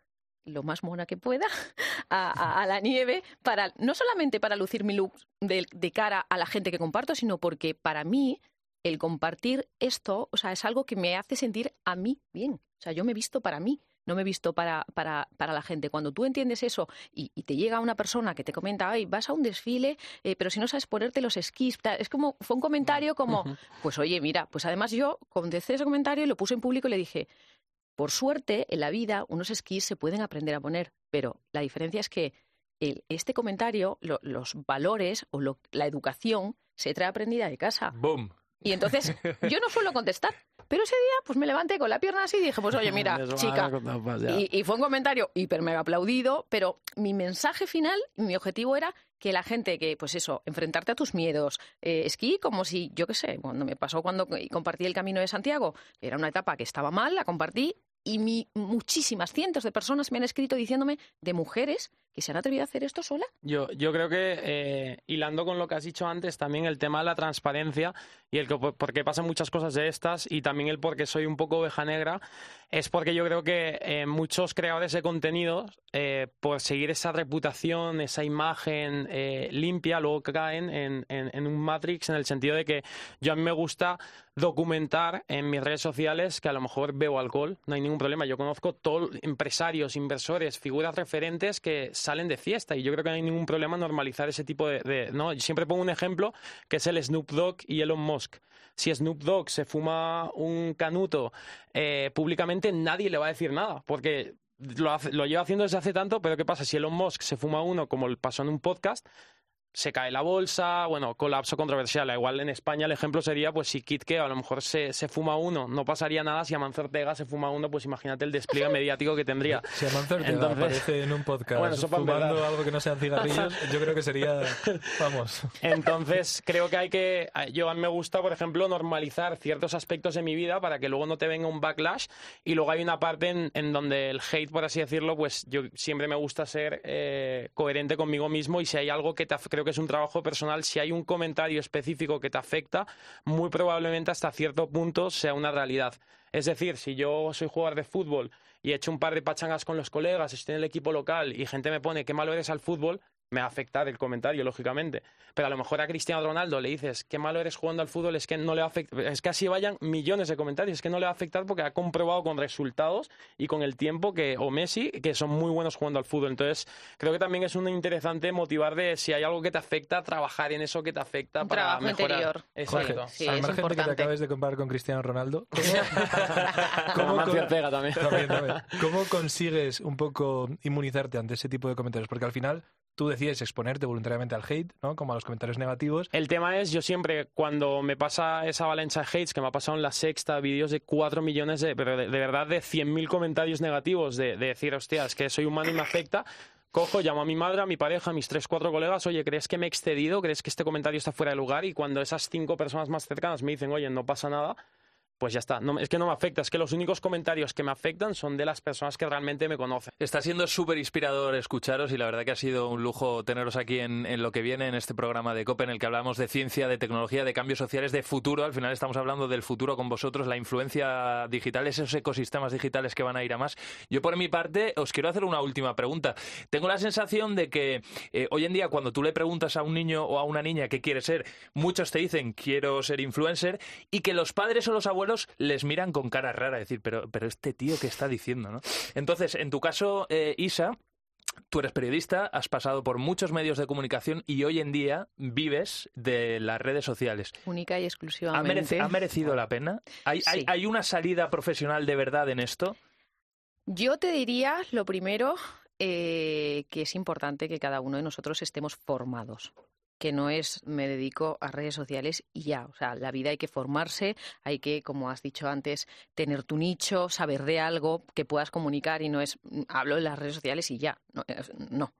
lo más mona que pueda [LAUGHS] a, a- a la nieve para no solamente para lucir mi look de, de cara a la gente que comparto, sino porque para mí el compartir esto, o sea, es algo que me hace sentir a mí bien. O sea, yo me he visto para mí, no me he visto para, para, para la gente. Cuando tú entiendes eso y, y te llega una persona que te comenta, ay, vas a un desfile, eh, pero si no sabes ponerte los esquís, tal", es como, fue un comentario como, pues oye, mira, pues además yo contesté ese comentario y lo puse en público y le dije, por suerte, en la vida, unos esquís se pueden aprender a poner, pero la diferencia es que el- este comentario, lo- los valores o lo- la educación se trae aprendida de casa. Boom. Y entonces yo no suelo contestar, pero ese día pues me levanté con la pierna así y dije, pues oye, mira, chica, y, y fue un comentario hiper mega aplaudido, pero mi mensaje final, mi objetivo era que la gente que, pues eso, enfrentarte a tus miedos, eh, esquí como si, yo qué sé, cuando me pasó cuando compartí el Camino de Santiago, era una etapa que estaba mal, la compartí y mi, muchísimas, cientos de personas me han escrito diciéndome de mujeres que se han atrevido a hacer esto sola. Yo, yo creo que, eh, hilando con lo que has dicho antes, también el tema de la transparencia y el que, por qué pasan muchas cosas de estas y también el por qué soy un poco oveja negra, es porque yo creo que eh, muchos creadores de contenidos, eh, por seguir esa reputación, esa imagen eh, limpia, luego caen en, en- en un matrix en el sentido de que yo a mí me gusta documentar en mis redes sociales que a lo mejor bebo alcohol, no hay ningún problema. Yo conozco todos empresarios, inversores, figuras referentes que salen de fiesta y yo creo que no hay ningún problema normalizar ese tipo de... ¿no? Yo siempre pongo un ejemplo que es el Snoop Dogg y Elon Musk. Si Snoop Dogg se fuma un canuto eh, públicamente, nadie le va a decir nada, porque lo, hace- lo lleva haciendo desde hace tanto, pero ¿qué pasa? Si Elon Musk se fuma uno, como pasó en un podcast, se cae la bolsa, bueno, colapso controversial. Igual en España el ejemplo sería, pues si Kitke a lo mejor se, se fuma uno, no pasaría nada. Si Amancio Ortega se fuma uno, pues imagínate el despliegue mediático que tendría. [LAUGHS] Si Amancio Ortega Entonces- aparece en un podcast Bueno, fumando algo que no sean cigarrillos, [LAUGHS] yo creo que sería, vamos, Entonces, creo que hay que. Yo a mí me gusta, por ejemplo, normalizar ciertos aspectos de mi vida para que luego no te venga un backlash. Y luego hay una parte en, en donde el hate, por así decirlo, pues yo siempre me gusta ser eh, coherente conmigo mismo. Y si hay algo que te, creo que es un trabajo personal, si hay un comentario específico que te afecta, muy probablemente hasta cierto punto sea una realidad. Es decir, si yo soy jugador de fútbol y he hecho un par de pachangas con los colegas, estoy en el equipo local y gente me pone qué malo eres al fútbol, me va a afectar el comentario, lógicamente. Pero a lo mejor a Cristiano Ronaldo le dices qué malo eres jugando al fútbol, es que no le va a afectar. Es que así vayan millones de comentarios, es que no le va a afectar porque ha comprobado con resultados y con el tiempo que, o Messi, que son muy buenos jugando al fútbol. Entonces, creo que también es un interesante motivar de si hay algo que te afecta, trabajar en eso que te afecta Un para trabajo mejorar. interior. Exacto. Jorge, Sí, al es margen de que te importante. acabes de comparar con Cristiano Ronaldo, [LAUGHS] ¿cómo, Amancio con- Ortega también. También, también. ¿Cómo consigues un poco inmunizarte ante ese tipo de comentarios? Porque al final tú decides exponerte voluntariamente al hate, ¿no? Como a los comentarios negativos. El tema es, yo siempre, cuando me pasa esa avalancha de hates, que me ha pasado en la sexta, vídeos de 4 millones de, pero de, verdad de 100.000 comentarios negativos, de, de decir, hostia, es que soy humano y me afecta, cojo, llamo a mi madre, a mi pareja, a mis tres, cuatro colegas, oye, ¿crees que me he excedido? ¿Crees que este comentario está fuera de lugar? Y cuando esas cinco personas más cercanas me dicen, oye, no pasa nada, pues ya está. Es que no me afecta, es que los únicos comentarios que me afectan son de las personas que realmente me conocen. Está siendo súper inspirador escucharos y la verdad que ha sido un lujo teneros aquí en, en lo que viene, en este programa de COPE en el que hablamos de ciencia, de tecnología, de cambios sociales, de futuro. Al final estamos hablando del futuro con vosotros, la influencia digital, esos ecosistemas digitales que van a ir a más. Yo por mi parte os quiero hacer una última pregunta. Tengo la sensación de que eh, hoy en día cuando tú le preguntas a un niño o a una niña qué quiere ser, muchos te dicen quiero ser influencer y que los padres o los abuelos les miran con cara rara, decir, pero, pero este tío qué está diciendo, ¿no? Entonces, en tu caso, eh, Isa, Tú eres periodista, has pasado por muchos medios de comunicación y hoy en día vives de las redes sociales. Única y ¿Ha, exclusivamente. ha merecido la pena? ¿Hay, hay una salida profesional de verdad en esto? Yo te diría, lo primero, eh, que es importante que cada uno de nosotros estemos formados que no es me dedico a redes sociales y ya. O sea, la vida hay que formarse, hay que, como has dicho antes, tener tu nicho, saber de algo que puedas comunicar y no es mm, hablo en las redes sociales y ya. No, no.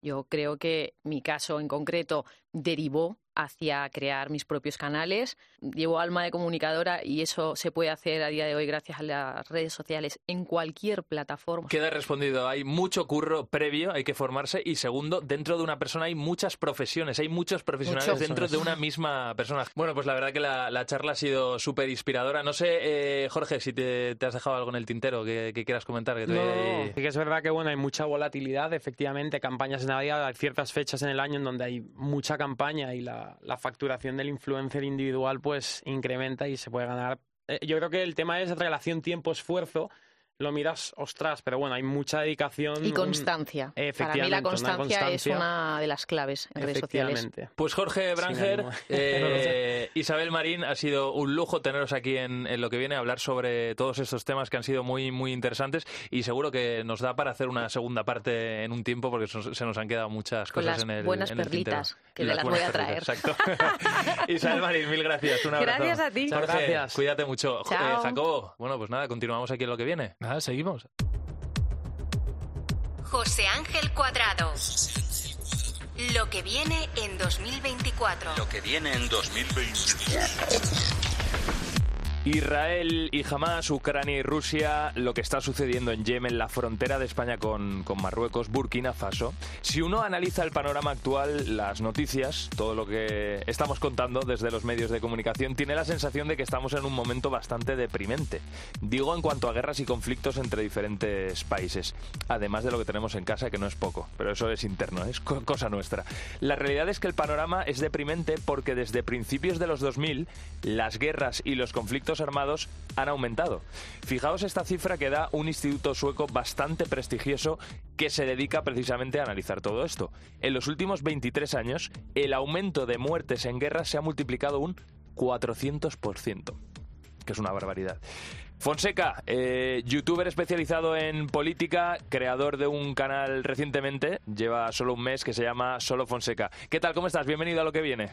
Yo creo que mi caso en concreto derivó hacia crear mis propios canales. Llevo alma de comunicadora y eso se puede hacer a día de hoy gracias a las redes sociales en cualquier plataforma. Queda respondido. Hay mucho curro previo, hay que formarse. Y segundo, dentro de una persona hay muchas profesiones, hay muchos profesionales dentro de una misma persona. Bueno, pues la verdad que la, charla ha sido súper inspiradora. No sé, eh, Jorge, si te, has dejado algo en el tintero que, quieras comentar. Que no, sí que es verdad que bueno, hay mucha volatilidad, efectivamente, campañas de Navidad, hay ciertas fechas en el año en donde hay mucha campaña y la, la, facturación del influencer individual pues incrementa y se puede ganar. Eh, yo creo que el tema es relación tiempo-esfuerzo lo miras, ostras, pero bueno, hay mucha dedicación. Y constancia. Para mí la constancia, es una de las claves en redes sociales. Pues Jorge Branger, eh, [LAUGHS] Isabel Marín, ha sido un lujo teneros aquí en, lo que viene a hablar sobre todos estos temas que han sido muy, muy interesantes y seguro que nos da para hacer una segunda parte en un tiempo porque se nos han quedado muchas cosas en el buenas perlitas, que le las voy a traer. exacto. [LAUGHS] Isabel Marín, mil gracias. Un abrazo. Gracias a ti. gracias. Cuídate mucho. Eh, Jacobo, bueno, pues nada, continuamos aquí en lo que viene seguimos. José Ángel Cuadrado. Lo que viene en 2024. Lo que viene en 2024. Israel y Hamas, Ucrania y Rusia, lo que está sucediendo en Yemen, la frontera de España con, Marruecos, Burkina Faso. Si uno analiza el panorama actual, las noticias, todo lo que estamos contando desde los medios de comunicación, tiene la sensación de que estamos en un momento bastante deprimente. Digo en cuanto a guerras y conflictos entre diferentes países, además de lo que tenemos en casa, que no es poco, pero eso es interno, es cosa nuestra. La realidad es que el panorama es deprimente porque desde principios de los 2000, las guerras y los conflictos armados han aumentado. Fijaos esta cifra que da un instituto sueco bastante prestigioso que se dedica precisamente a analizar todo esto. En los últimos 23 años, el aumento de muertes en guerra se ha multiplicado un 400%, que es una barbaridad. Fonseca, eh, youtuber especializado en política, creador de un canal recientemente, lleva solo un mes que se llama Solo Fonseca. ¿Qué tal? ¿Cómo estás? Bienvenido a lo que viene.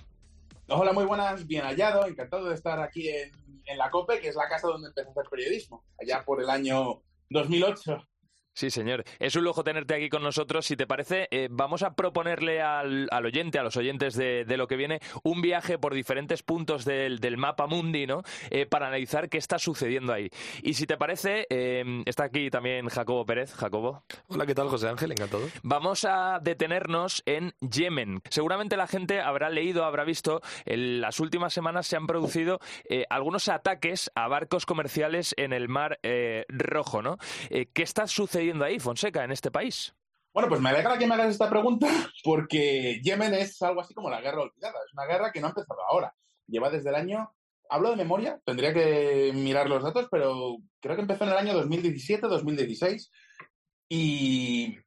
Hola, muy buenas, bien hallado, encantado de estar aquí en en la COPE, que es la casa donde empecé a hacer periodismo, allá por el año 2008. Sí, señor. Es un lujo tenerte aquí con nosotros. Si te parece, eh, vamos a proponerle al, oyente, a los oyentes de, lo que viene, un viaje por diferentes puntos del, mapa mundi, ¿no? Eh, para analizar qué está sucediendo ahí. Y si te parece, em, está aquí también Jacobo Pérez. Jacobo. Hola, ¿qué tal, José Ángel? Encantado. Vamos a detenernos en Yemen. Seguramente la gente habrá leído, habrá visto, en las últimas semanas se han producido eh, algunos ataques a barcos comerciales en el Mar Rojo, ¿no? ¿Qué está sucediendo? Ahí, Fonseca, en este país? Bueno, pues me alegra que me hagas esta pregunta porque Yemen es algo así como la guerra olvidada. Es una guerra que no ha empezado ahora. Lleva desde el año, hablo de memoria, tendría que mirar los datos, pero creo que empezó en el año 2017-2016. Y,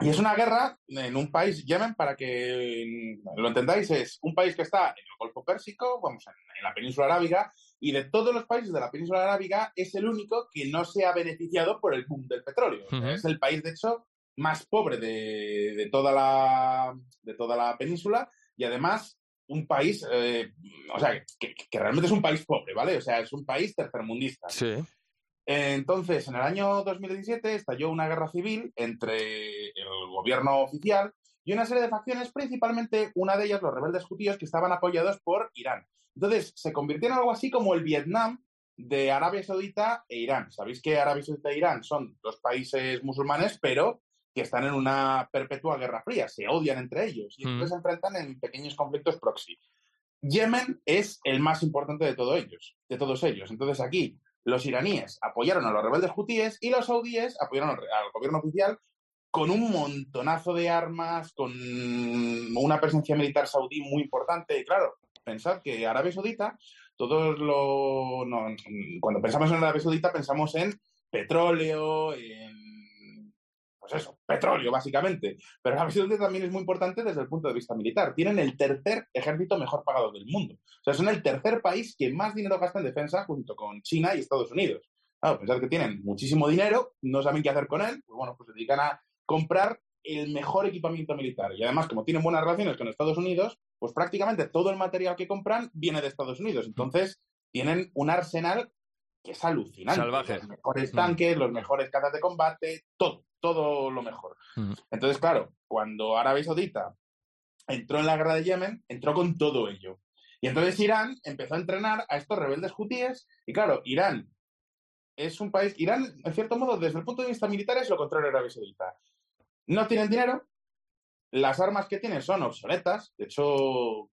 y es una guerra en un país, Yemen, para que lo entendáis, es un país que está en el Golfo Pérsico, vamos, en la península arábiga, y de todos los países de la península arábiga es el único que no se ha beneficiado por el boom del petróleo. Es el país, de hecho, más pobre de, toda, la, de toda la península y además un país, eh, o sea, que, realmente es un país pobre, ¿vale? O sea, es un país tercermundista. Sí. Entonces, en el año 2017 estalló una guerra civil entre el gobierno oficial y una serie de facciones, principalmente una de ellas los rebeldes judíos que estaban apoyados por Irán. Entonces, se convirtió en algo así como el Vietnam de Arabia Saudita e Irán. Sabéis que Arabia Saudita e Irán son dos países musulmanes, pero que están en una perpetua guerra fría, se odian entre ellos y entonces mm. se enfrentan en pequeños conflictos proxy. Yemen es el más importante de todos ellos, de todos ellos. Entonces aquí los iraníes apoyaron a los rebeldes hutíes y los saudíes apoyaron al gobierno oficial con un montonazo de armas, con una presencia militar saudí muy importante. Y claro, pensad que Arabia Saudita, todos lo. cuando pensamos en Arabia Saudita, pensamos en petróleo, en. Pues eso, petróleo, básicamente. Pero Arabia Saudita también es muy importante desde el punto de vista militar. Tienen el tercer ejército mejor pagado del mundo. O sea, son el tercer país que más dinero gasta en defensa junto con China y Estados Unidos. Claro, pensad que tienen muchísimo dinero, no saben qué hacer con él, pues bueno, pues se dedican a comprar el mejor equipamiento militar. Y además, como tienen buenas relaciones con Estados Unidos, pues prácticamente todo el material que compran viene de Estados Unidos. Entonces, tienen un arsenal que es alucinante. Salvaje. Los mejores Mm. tanques, los mejores cazas de combate, todo, todo lo mejor. Mm. Entonces, claro, cuando Arabia Saudita entró en la guerra de Yemen, entró con todo ello. Y entonces Irán empezó a entrenar a estos rebeldes hutíes. Y claro, Irán es un país. Irán, en cierto modo, desde el punto de vista militar, es lo contrario de Arabia Saudita. No tienen dinero, las armas que tienen son obsoletas. De hecho,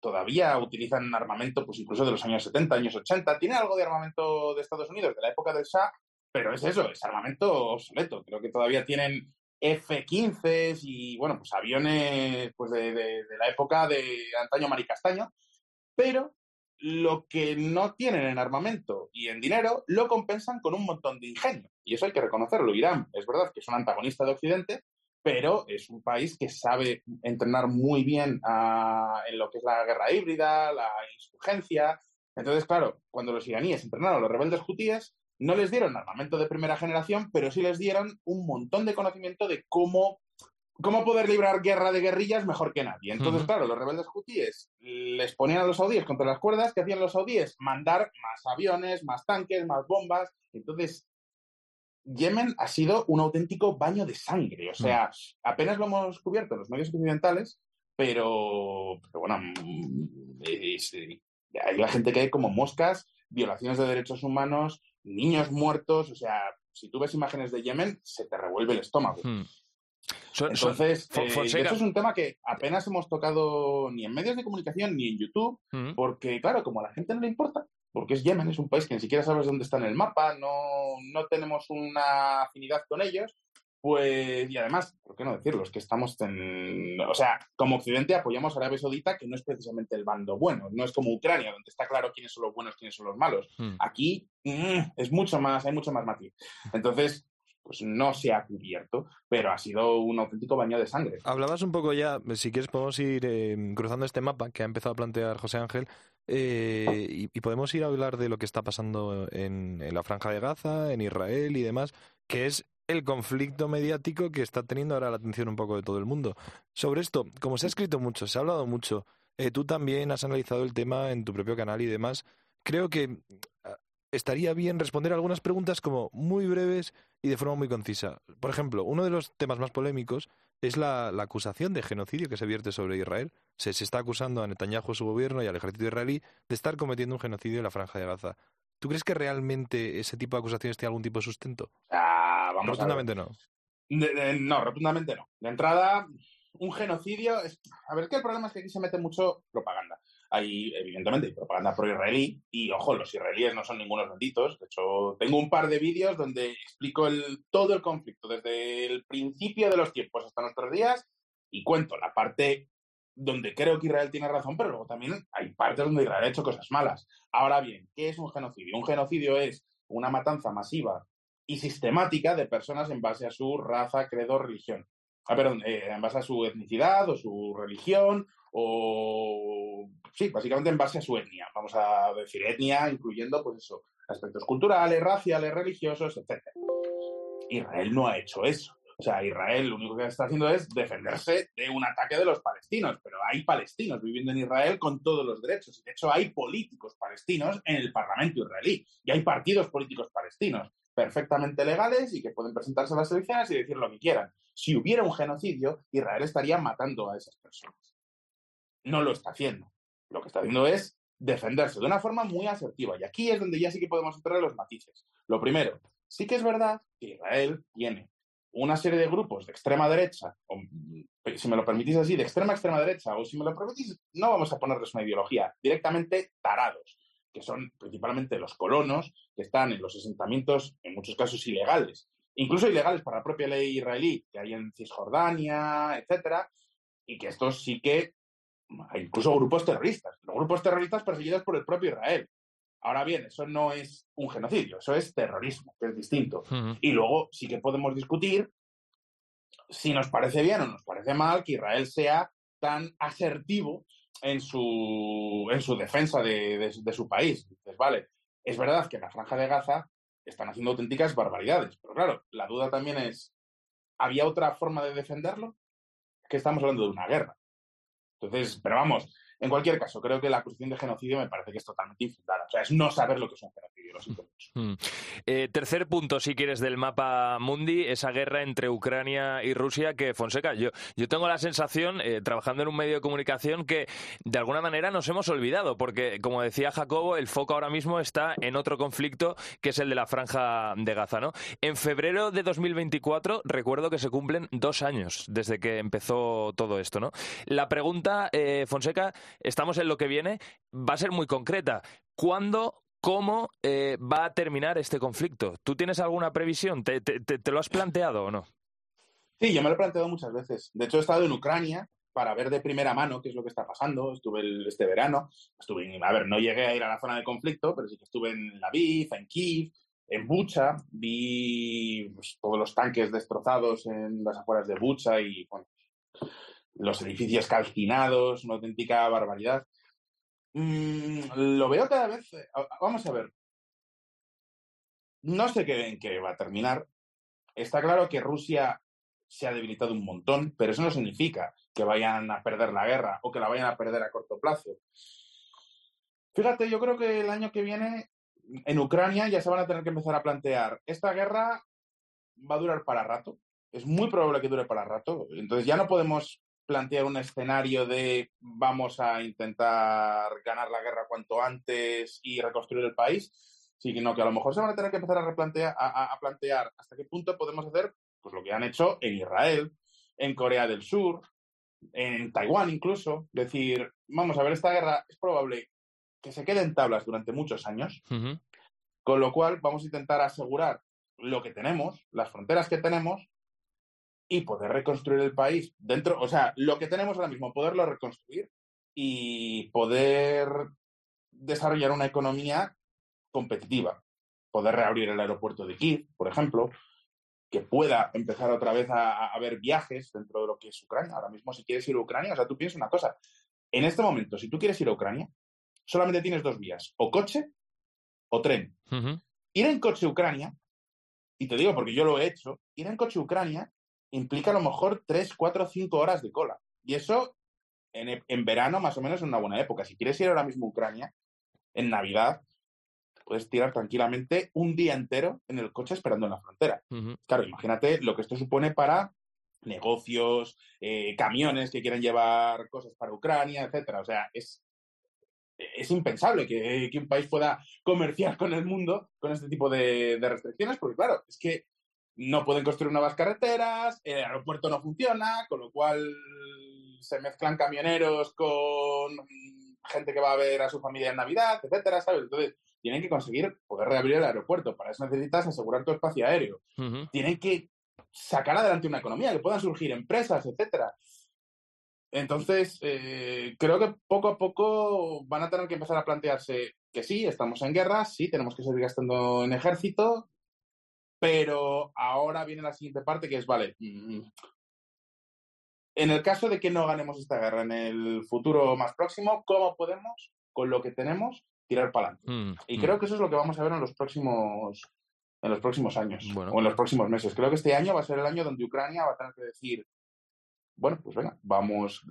todavía utilizan armamento, pues incluso de los años 70, años 80. Tienen algo de armamento de Estados Unidos, de la época del Shah, pero es eso, es armamento obsoleto. Creo que todavía tienen F-15 y, bueno, pues aviones pues de, de- la época de antaño maricastaño, pero lo que no tienen en armamento y en dinero lo compensan con un montón de ingenio. Y eso hay que reconocerlo. Irán es verdad que es un antagonista de Occidente, pero es un país que sabe entrenar muy bien a- en lo que es la guerra híbrida, la insurgencia. Entonces, claro, cuando los iraníes entrenaron a los rebeldes hutíes, no les dieron armamento de primera generación, pero sí les dieron un montón de conocimiento de cómo, cómo poder librar guerra de guerrillas mejor que nadie. Entonces, claro, los rebeldes hutíes les ponían a los saudíes contra las cuerdas. ¿Qué hacían los saudíes? Mandar más aviones, más tanques, más bombas. Entonces, Yemen ha sido un auténtico baño de sangre. O sea, apenas lo hemos cubierto en los medios occidentales, pero, pero bueno, mm, es- eh, hay la gente que hay como moscas, violaciones de derechos humanos, niños muertos. O sea, si tú ves imágenes de Yemen, se te revuelve el estómago. Mm. Son- Entonces, eh, eso es un tema que apenas hemos tocado ni en medios de comunicación ni en YouTube, Mm. porque, claro, como a la gente no le importa, porque es Yemen, es un país que ni siquiera sabes dónde está en el mapa, no, no tenemos una afinidad con ellos, pues, y además, ¿por qué no decirlo? Es que estamos en. O sea, como Occidente apoyamos a Arabia Saudita, que no es precisamente el bando bueno, no es como Ucrania, donde está claro quiénes son los buenos, quiénes son los malos. Mm. Aquí mm, es mucho más, hay mucho más matiz. Entonces, pues no se ha cubierto, pero ha sido un auténtico baño de sangre. Hablabas un poco ya, si quieres podemos ir eh, cruzando este mapa que ha empezado a plantear José Ángel eh, y, podemos ir a hablar de lo que está pasando en, la franja de Gaza, en Israel y demás, que es el conflicto mediático que está teniendo ahora la atención un poco de todo el mundo. Sobre esto, como se ha escrito mucho, se ha hablado mucho, eh, tú también has analizado el tema en tu propio canal y demás, creo que estaría bien responder algunas preguntas como muy breves y de forma muy concisa. Por ejemplo, uno de los temas más polémicos es la, la acusación de genocidio que se vierte sobre Israel. Se, se está acusando a Netanyahu, su gobierno y al ejército israelí de estar cometiendo un genocidio en la franja de Gaza. ¿Tú crees que realmente ese tipo de acusaciones tiene algún tipo de sustento? Sea, vamos a ver. Rotundamente no. De- de- no, rotundamente no. De entrada, un genocidio. Es... A ver, que el problema es que aquí se mete mucho propaganda. Hay, evidentemente, hay propaganda pro-israelí. Y ojo, los israelíes no son ningunos benditos. De hecho, tengo un par de vídeos donde explico el, todo el conflicto, desde el principio de los tiempos hasta nuestros días, y cuento la parte donde creo que Israel tiene razón, pero luego también hay partes donde Israel ha hecho cosas malas. Ahora bien, ¿qué es un genocidio? Un genocidio es una matanza masiva y sistemática de personas en base a su raza, credo, religión. Ah, perdón, eh, en base a su etnicidad o su religión o... Sí, básicamente en base a su etnia. Vamos a decir etnia, incluyendo, pues eso, aspectos culturales, raciales, religiosos, etc. Israel no ha hecho eso. O sea, Israel lo único que está haciendo es defenderse de un ataque de los palestinos, pero hay palestinos viviendo en Israel con todos los derechos. De hecho, hay políticos palestinos en el Parlamento israelí y hay partidos políticos palestinos perfectamente legales y que pueden presentarse a las elecciones y decir lo que quieran. Si hubiera un genocidio, Israel estaría matando a esas personas. No lo está haciendo. Lo que está haciendo es defenderse de una forma muy asertiva. Y aquí es donde ya sí que podemos entrar en los matices. Lo primero, sí que es verdad que Israel tiene una serie de grupos de extrema derecha, mm, si me lo permitís así, de extrema extrema derecha, o si me lo permitís, no vamos a ponerles una ideología, directamente tarados, que son principalmente los colonos, que están en los asentamientos, en muchos casos ilegales, incluso ilegales para la propia ley israelí, que hay en Cisjordania, etcétera, y que estos sí que incluso grupos terroristas, los grupos terroristas perseguidos por el propio Israel. Ahora bien, eso no es un genocidio, eso es terrorismo, que es distinto. Y luego sí que podemos discutir si nos parece bien o nos parece mal que Israel sea tan asertivo en su, en su defensa de, de- de su país. Dices, vale, es verdad que en la franja de Gaza están haciendo auténticas barbaridades. Pero claro, la duda también es, ¿había otra forma de defenderlo? Que estamos hablando de una guerra. Entonces, pero vamos, en cualquier caso, creo que la acusación de genocidio me parece que es totalmente infundada. O sea, es no saber lo que es un genocidio, Mm. Eh, tercer punto, si quieres, del mapa mundi, esa guerra entre Ucrania y Rusia que, Fonseca, yo, yo tengo la sensación, eh, trabajando en un medio de comunicación, que de alguna manera nos hemos olvidado, porque, como decía Jacobo, el foco ahora mismo está en otro conflicto, que es el de la franja de Gaza, ¿no? En febrero de 2024, recuerdo que se cumplen dos años desde que empezó todo esto, ¿no? La pregunta, eh, Fonseca, estamos en lo que viene, va a ser muy concreta. ¿Cuándo, cómo eh, va a terminar este conflicto? ¿Tú tienes alguna previsión? ¿Te, lo has planteado o no? Sí, yo me lo he planteado muchas veces. De hecho, he estado en Ucrania para ver de primera mano qué es lo que está pasando. Estuve este verano, estuve, a ver, no llegué a ir a la zona de conflicto, pero sí que estuve en Lviv, en Kiev, en Bucha, vi pues, todos los tanques destrozados en las afueras de Bucha y bueno, los edificios calcinados, una auténtica barbaridad. Mm, lo veo cada vez. Eh, vamos a ver. No sé qué, en qué va a terminar. Está claro que Rusia se ha debilitado un montón, pero eso no significa que vayan a perder la guerra o que la vayan a perder a corto plazo. Fíjate, yo creo que el año que viene en Ucrania ya se van a tener que empezar a plantear, esta guerra va a durar para rato, es muy probable que dure para rato, entonces ya no podemos plantear un escenario de vamos a intentar ganar la guerra cuanto antes y reconstruir el país, sino que a lo mejor se van a tener que empezar a replantear, a, plantear hasta qué punto podemos hacer pues lo que han hecho en Israel, en Corea del Sur, en Taiwán incluso, decir, vamos a ver, esta guerra es probable que se quede en tablas durante muchos años, con lo cual vamos a intentar asegurar lo que tenemos, las fronteras que tenemos, y poder reconstruir el país dentro, o sea, lo que tenemos ahora mismo, poderlo reconstruir y poder desarrollar una economía competitiva, poder reabrir el aeropuerto de Kiev, por ejemplo, que pueda empezar otra vez a, haber viajes dentro de lo que es Ucrania. Ahora mismo, si quieres ir a Ucrania, o sea, tú piensas una cosa, en este momento, si tú quieres ir a Ucrania, solamente tienes dos vías, o coche o tren. Ir en coche a Ucrania, y te digo porque yo lo he hecho, ir en coche a Ucrania implica a lo mejor 3, 4, 5 horas de cola. Y eso en, en, verano más o menos es una buena época. Si quieres ir ahora mismo a Ucrania, en Navidad, puedes tirar tranquilamente un día entero en el coche esperando en la frontera. Claro, imagínate lo que esto supone para negocios, eh, camiones que quieren llevar cosas para Ucrania, etcétera. O sea, es, es impensable que, que, un país pueda comerciar con el mundo con este tipo de, de restricciones, porque claro, es que no pueden construir nuevas carreteras, el aeropuerto no funciona, con lo cual se mezclan camioneros con gente que va a ver a su familia en Navidad, etcétera, ¿sabes? Entonces, tienen que conseguir poder reabrir el aeropuerto. Para eso necesitas asegurar tu espacio aéreo. Tienen que sacar adelante una economía, que puedan surgir empresas, etcétera. Entonces, eh, creo que poco a poco van a tener que empezar a plantearse que sí, estamos en guerra, sí, tenemos que seguir gastando en ejército, pero ahora viene la siguiente parte que es, vale, mm, en el caso de que no ganemos esta guerra en el futuro más próximo, ¿cómo podemos, con lo que tenemos, tirar para adelante? Mm, y mm. creo que eso es lo que vamos a ver en los próximos, en los próximos años o en los próximos meses. Creo que este año va a ser el año donde Ucrania va a tener que decir, bueno, pues venga, vamos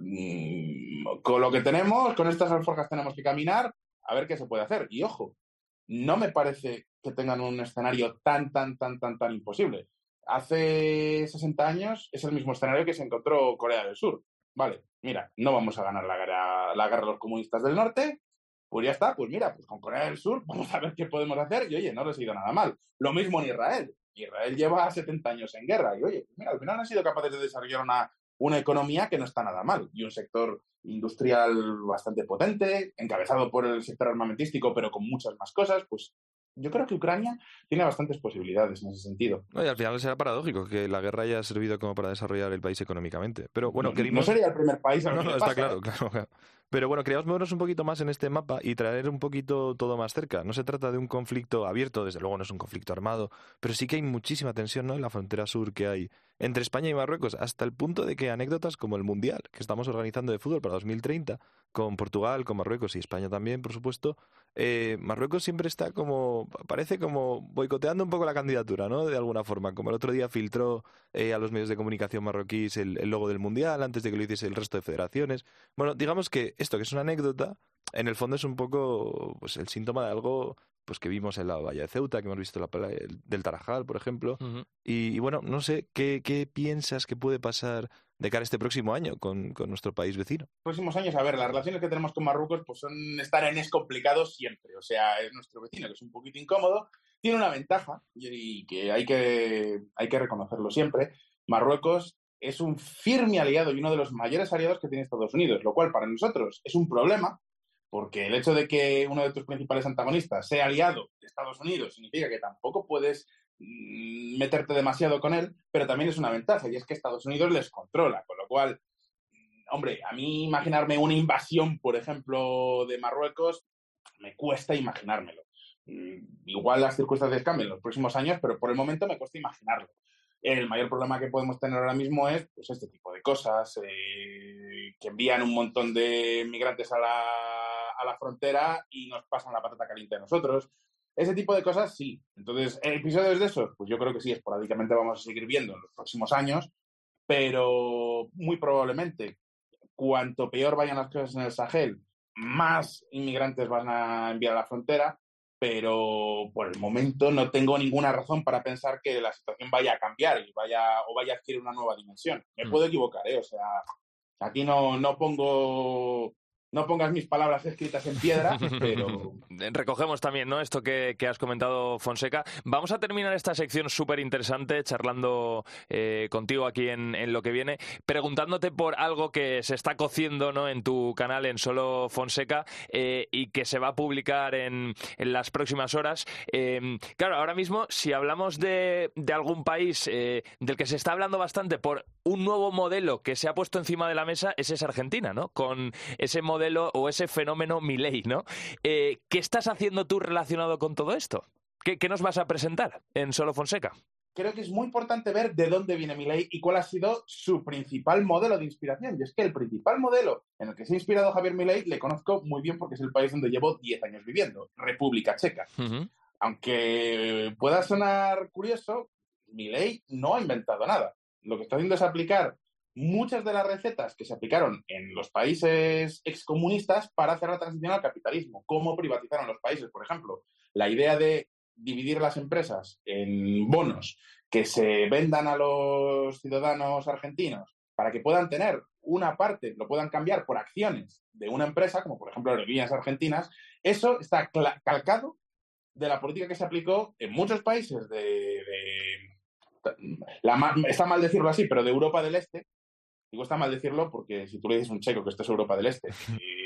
con lo que tenemos, con estas alforjas tenemos que caminar, a ver qué se puede hacer. Y ojo, no me parece que tengan un escenario tan, tan, tan, tan, tan imposible. Hace 60 años es el mismo escenario que se encontró Corea del Sur. Vale, mira, no vamos a ganar la guerra, la guerra de los comunistas del norte, pues ya está, pues mira, pues con Corea del Sur [LAUGHS] vamos a ver qué podemos hacer y oye, no les ha ido nada mal. Lo mismo en Israel. Israel lleva 70 años en guerra y oye, mira, al final han sido capaces de desarrollar una, una economía que no está nada mal y un sector industrial bastante potente, encabezado por el sector armamentístico, pero con muchas más cosas, pues yo creo que Ucrania tiene bastantes posibilidades en ese sentido. y al final será paradójico que la guerra haya servido como para desarrollar el país económicamente. Pero bueno, no, no sería el primer país a no, no, está claro, claro, Pero bueno, queríamos movernos un poquito más en este mapa y traer un poquito todo más cerca. No se trata de un conflicto abierto, desde luego no es un conflicto armado, pero sí que hay muchísima tensión ¿no? en la frontera sur que hay entre España y Marruecos, hasta el punto de que anécdotas como el Mundial que estamos organizando de fútbol para 2030 con Portugal, con Marruecos y España también, por supuesto, eh, Marruecos siempre está como, parece como boicoteando un poco la candidatura, ¿no? De alguna forma, como el otro día filtró eh, a los medios de comunicación marroquíes el, el, logo del Mundial antes de que lo hiciese el resto de federaciones. Bueno, digamos que esto, que es una anécdota, en el fondo es un poco pues el síntoma de algo pues que vimos en la Valla de Ceuta, que hemos visto la playa del Tarajal, por ejemplo. y, bueno, no sé, ¿qué, ¿qué piensas que puede pasar de cara a este próximo año con, con, nuestro país vecino? Próximos años, a ver, las relaciones que tenemos con Marruecos pues son estar en es complicado siempre. O sea, es nuestro vecino, que es un poquito incómodo. Tiene una ventaja, y, que hay, que hay que reconocerlo siempre. Marruecos es un firme aliado y uno de los mayores aliados que tiene Estados Unidos, lo cual para nosotros es un problema, porque el hecho de que uno de tus principales antagonistas sea aliado de Estados Unidos significa que tampoco puedes mm, meterte demasiado con él, pero también es una ventaja y es que Estados Unidos les controla, con lo cual, mm, hombre, a mí imaginarme una invasión, por ejemplo, de Marruecos, me cuesta imaginármelo. Mm, igual las circunstancias cambian en los próximos años, pero por el momento me cuesta imaginarlo. El mayor problema que podemos tener ahora mismo es pues, este tipo de cosas, eh, que envían un montón de migrantes a la, a la frontera y nos pasan la patata caliente a nosotros. Ese tipo de cosas sí. Entonces, episodios de esos, pues yo creo que sí, esporádicamente vamos a seguir viendo en los próximos años, pero muy probablemente, cuanto peor vayan las cosas en el Sahel, más inmigrantes van a enviar a la frontera pero por el momento no tengo ninguna razón para pensar que la situación vaya a cambiar y vaya o vaya a adquirir una nueva dimensión. Me mm. puedo equivocar, ¿eh? O sea, aquí no, no pongo no pongas mis palabras escritas en piedra, [LAUGHS] pero... Recogemos también ¿no? esto que, has comentado, Fonseca. Vamos a terminar esta sección súper interesante charlando eh, contigo aquí en, lo que viene, preguntándote por algo que se está cociendo ¿no? en tu canal, en Solo Fonseca, eh, y que se va a publicar en, las próximas horas. Em, claro, ahora mismo, si hablamos de, de algún país eh, del que se está hablando bastante por un nuevo modelo que se ha puesto encima de la mesa, ese es Argentina, ¿no? Con ese modelo o ese fenómeno Milei, ¿no? Eh, ¿Qué estás haciendo tú relacionado con todo esto? ¿Qué, nos vas a presentar en Solo Fonseca? Creo que es muy importante ver de dónde viene Milei y cuál ha sido su principal modelo de inspiración. Y es que el principal modelo en el que se ha inspirado Javier Milei le conozco muy bien porque es el país donde llevo 10 años viviendo, República Checa. Aunque pueda sonar curioso, Milei no ha inventado nada. Lo que está haciendo es aplicar muchas de las recetas que se aplicaron en los países excomunistas para hacer la transición al capitalismo, cómo privatizaron los países, por ejemplo. La idea de dividir las empresas en bonos que se vendan a los ciudadanos argentinos para que puedan tener una parte, lo puedan cambiar por acciones de una empresa, como por ejemplo aerolíneas argentinas, eso está calcado de la política que se aplicó en muchos países de, está mal decirlo así, pero de Europa del Este, Digo, está mal decirlo porque si tú le dices a un checo que esto es Europa del Este,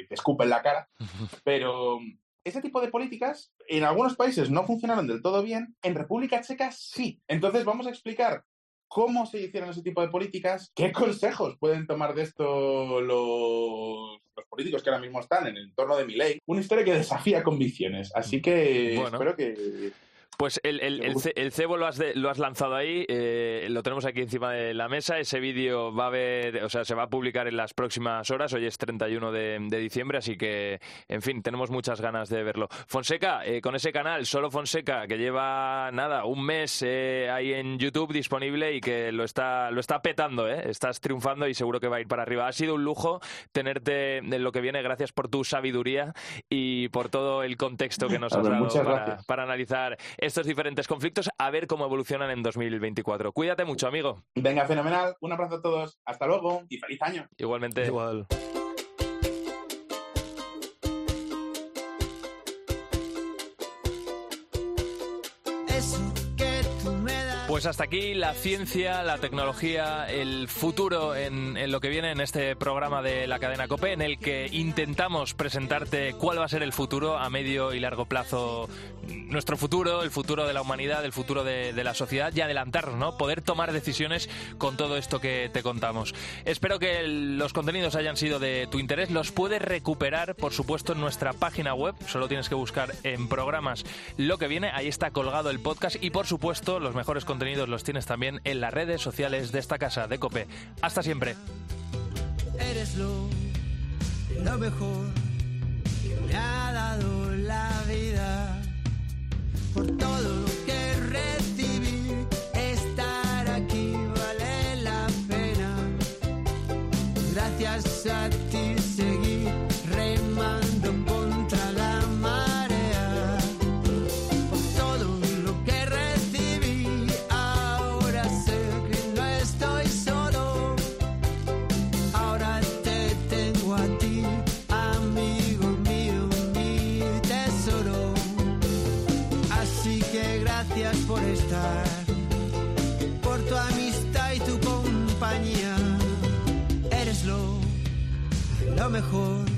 te escupe en la cara, [LAUGHS] pero ese tipo de políticas en algunos países no funcionaron del todo bien, en República Checa sí. Entonces vamos a explicar cómo se hicieron ese tipo de políticas, qué consejos pueden tomar de esto los, políticos que ahora mismo están en el entorno de mi ley. Una historia que desafía convicciones. Así que espero que pues el, el, cebo lo has, lo has lanzado ahí, eh, lo tenemos aquí encima de la mesa. Ese vídeo va a ver, o sea, se va a publicar en las próximas horas. Hoy es 31 de, de diciembre, así que, en fin, tenemos muchas ganas de verlo. Fonseca, eh, con ese canal, solo Fonseca, que lleva nada, un mes eh, ahí en YouTube disponible y que lo está, lo está petando, ¿eh? Estás triunfando y seguro que va a ir para arriba. Ha sido un lujo tenerte en lo que viene. Gracias por tu sabiduría y por todo el contexto que nos has dado para, para analizar estos diferentes conflictos, a ver cómo evolucionan en 2024. Cuídate mucho, amigo. Venga, fenomenal. Un abrazo a todos. Hasta luego y feliz año. Igualmente. Igual. Pues hasta aquí la ciencia, la tecnología, el futuro en, lo que viene en este programa de la cadena COPE, en el que intentamos presentarte cuál va a ser el futuro a medio y largo plazo, nuestro futuro, el futuro de la humanidad, el futuro de, la sociedad y adelantarnos, ¿no? Poder tomar decisiones con todo esto que te contamos. Espero que los contenidos hayan sido de tu interés. Los puedes recuperar, por supuesto, en nuestra página web. Solo tienes que buscar en programas lo que viene. Ahí está colgado el podcast y, por supuesto, los mejores contenidos los tienes también en las redes sociales de esta casa de Cope. Hasta siempre. Eres lo mejor que me ha dado la vida. Por todo lo que recibí, estar aquí vale la pena. Gracias a ti por estar, por tu amistad y tu compañía. Eres lo, lo mejor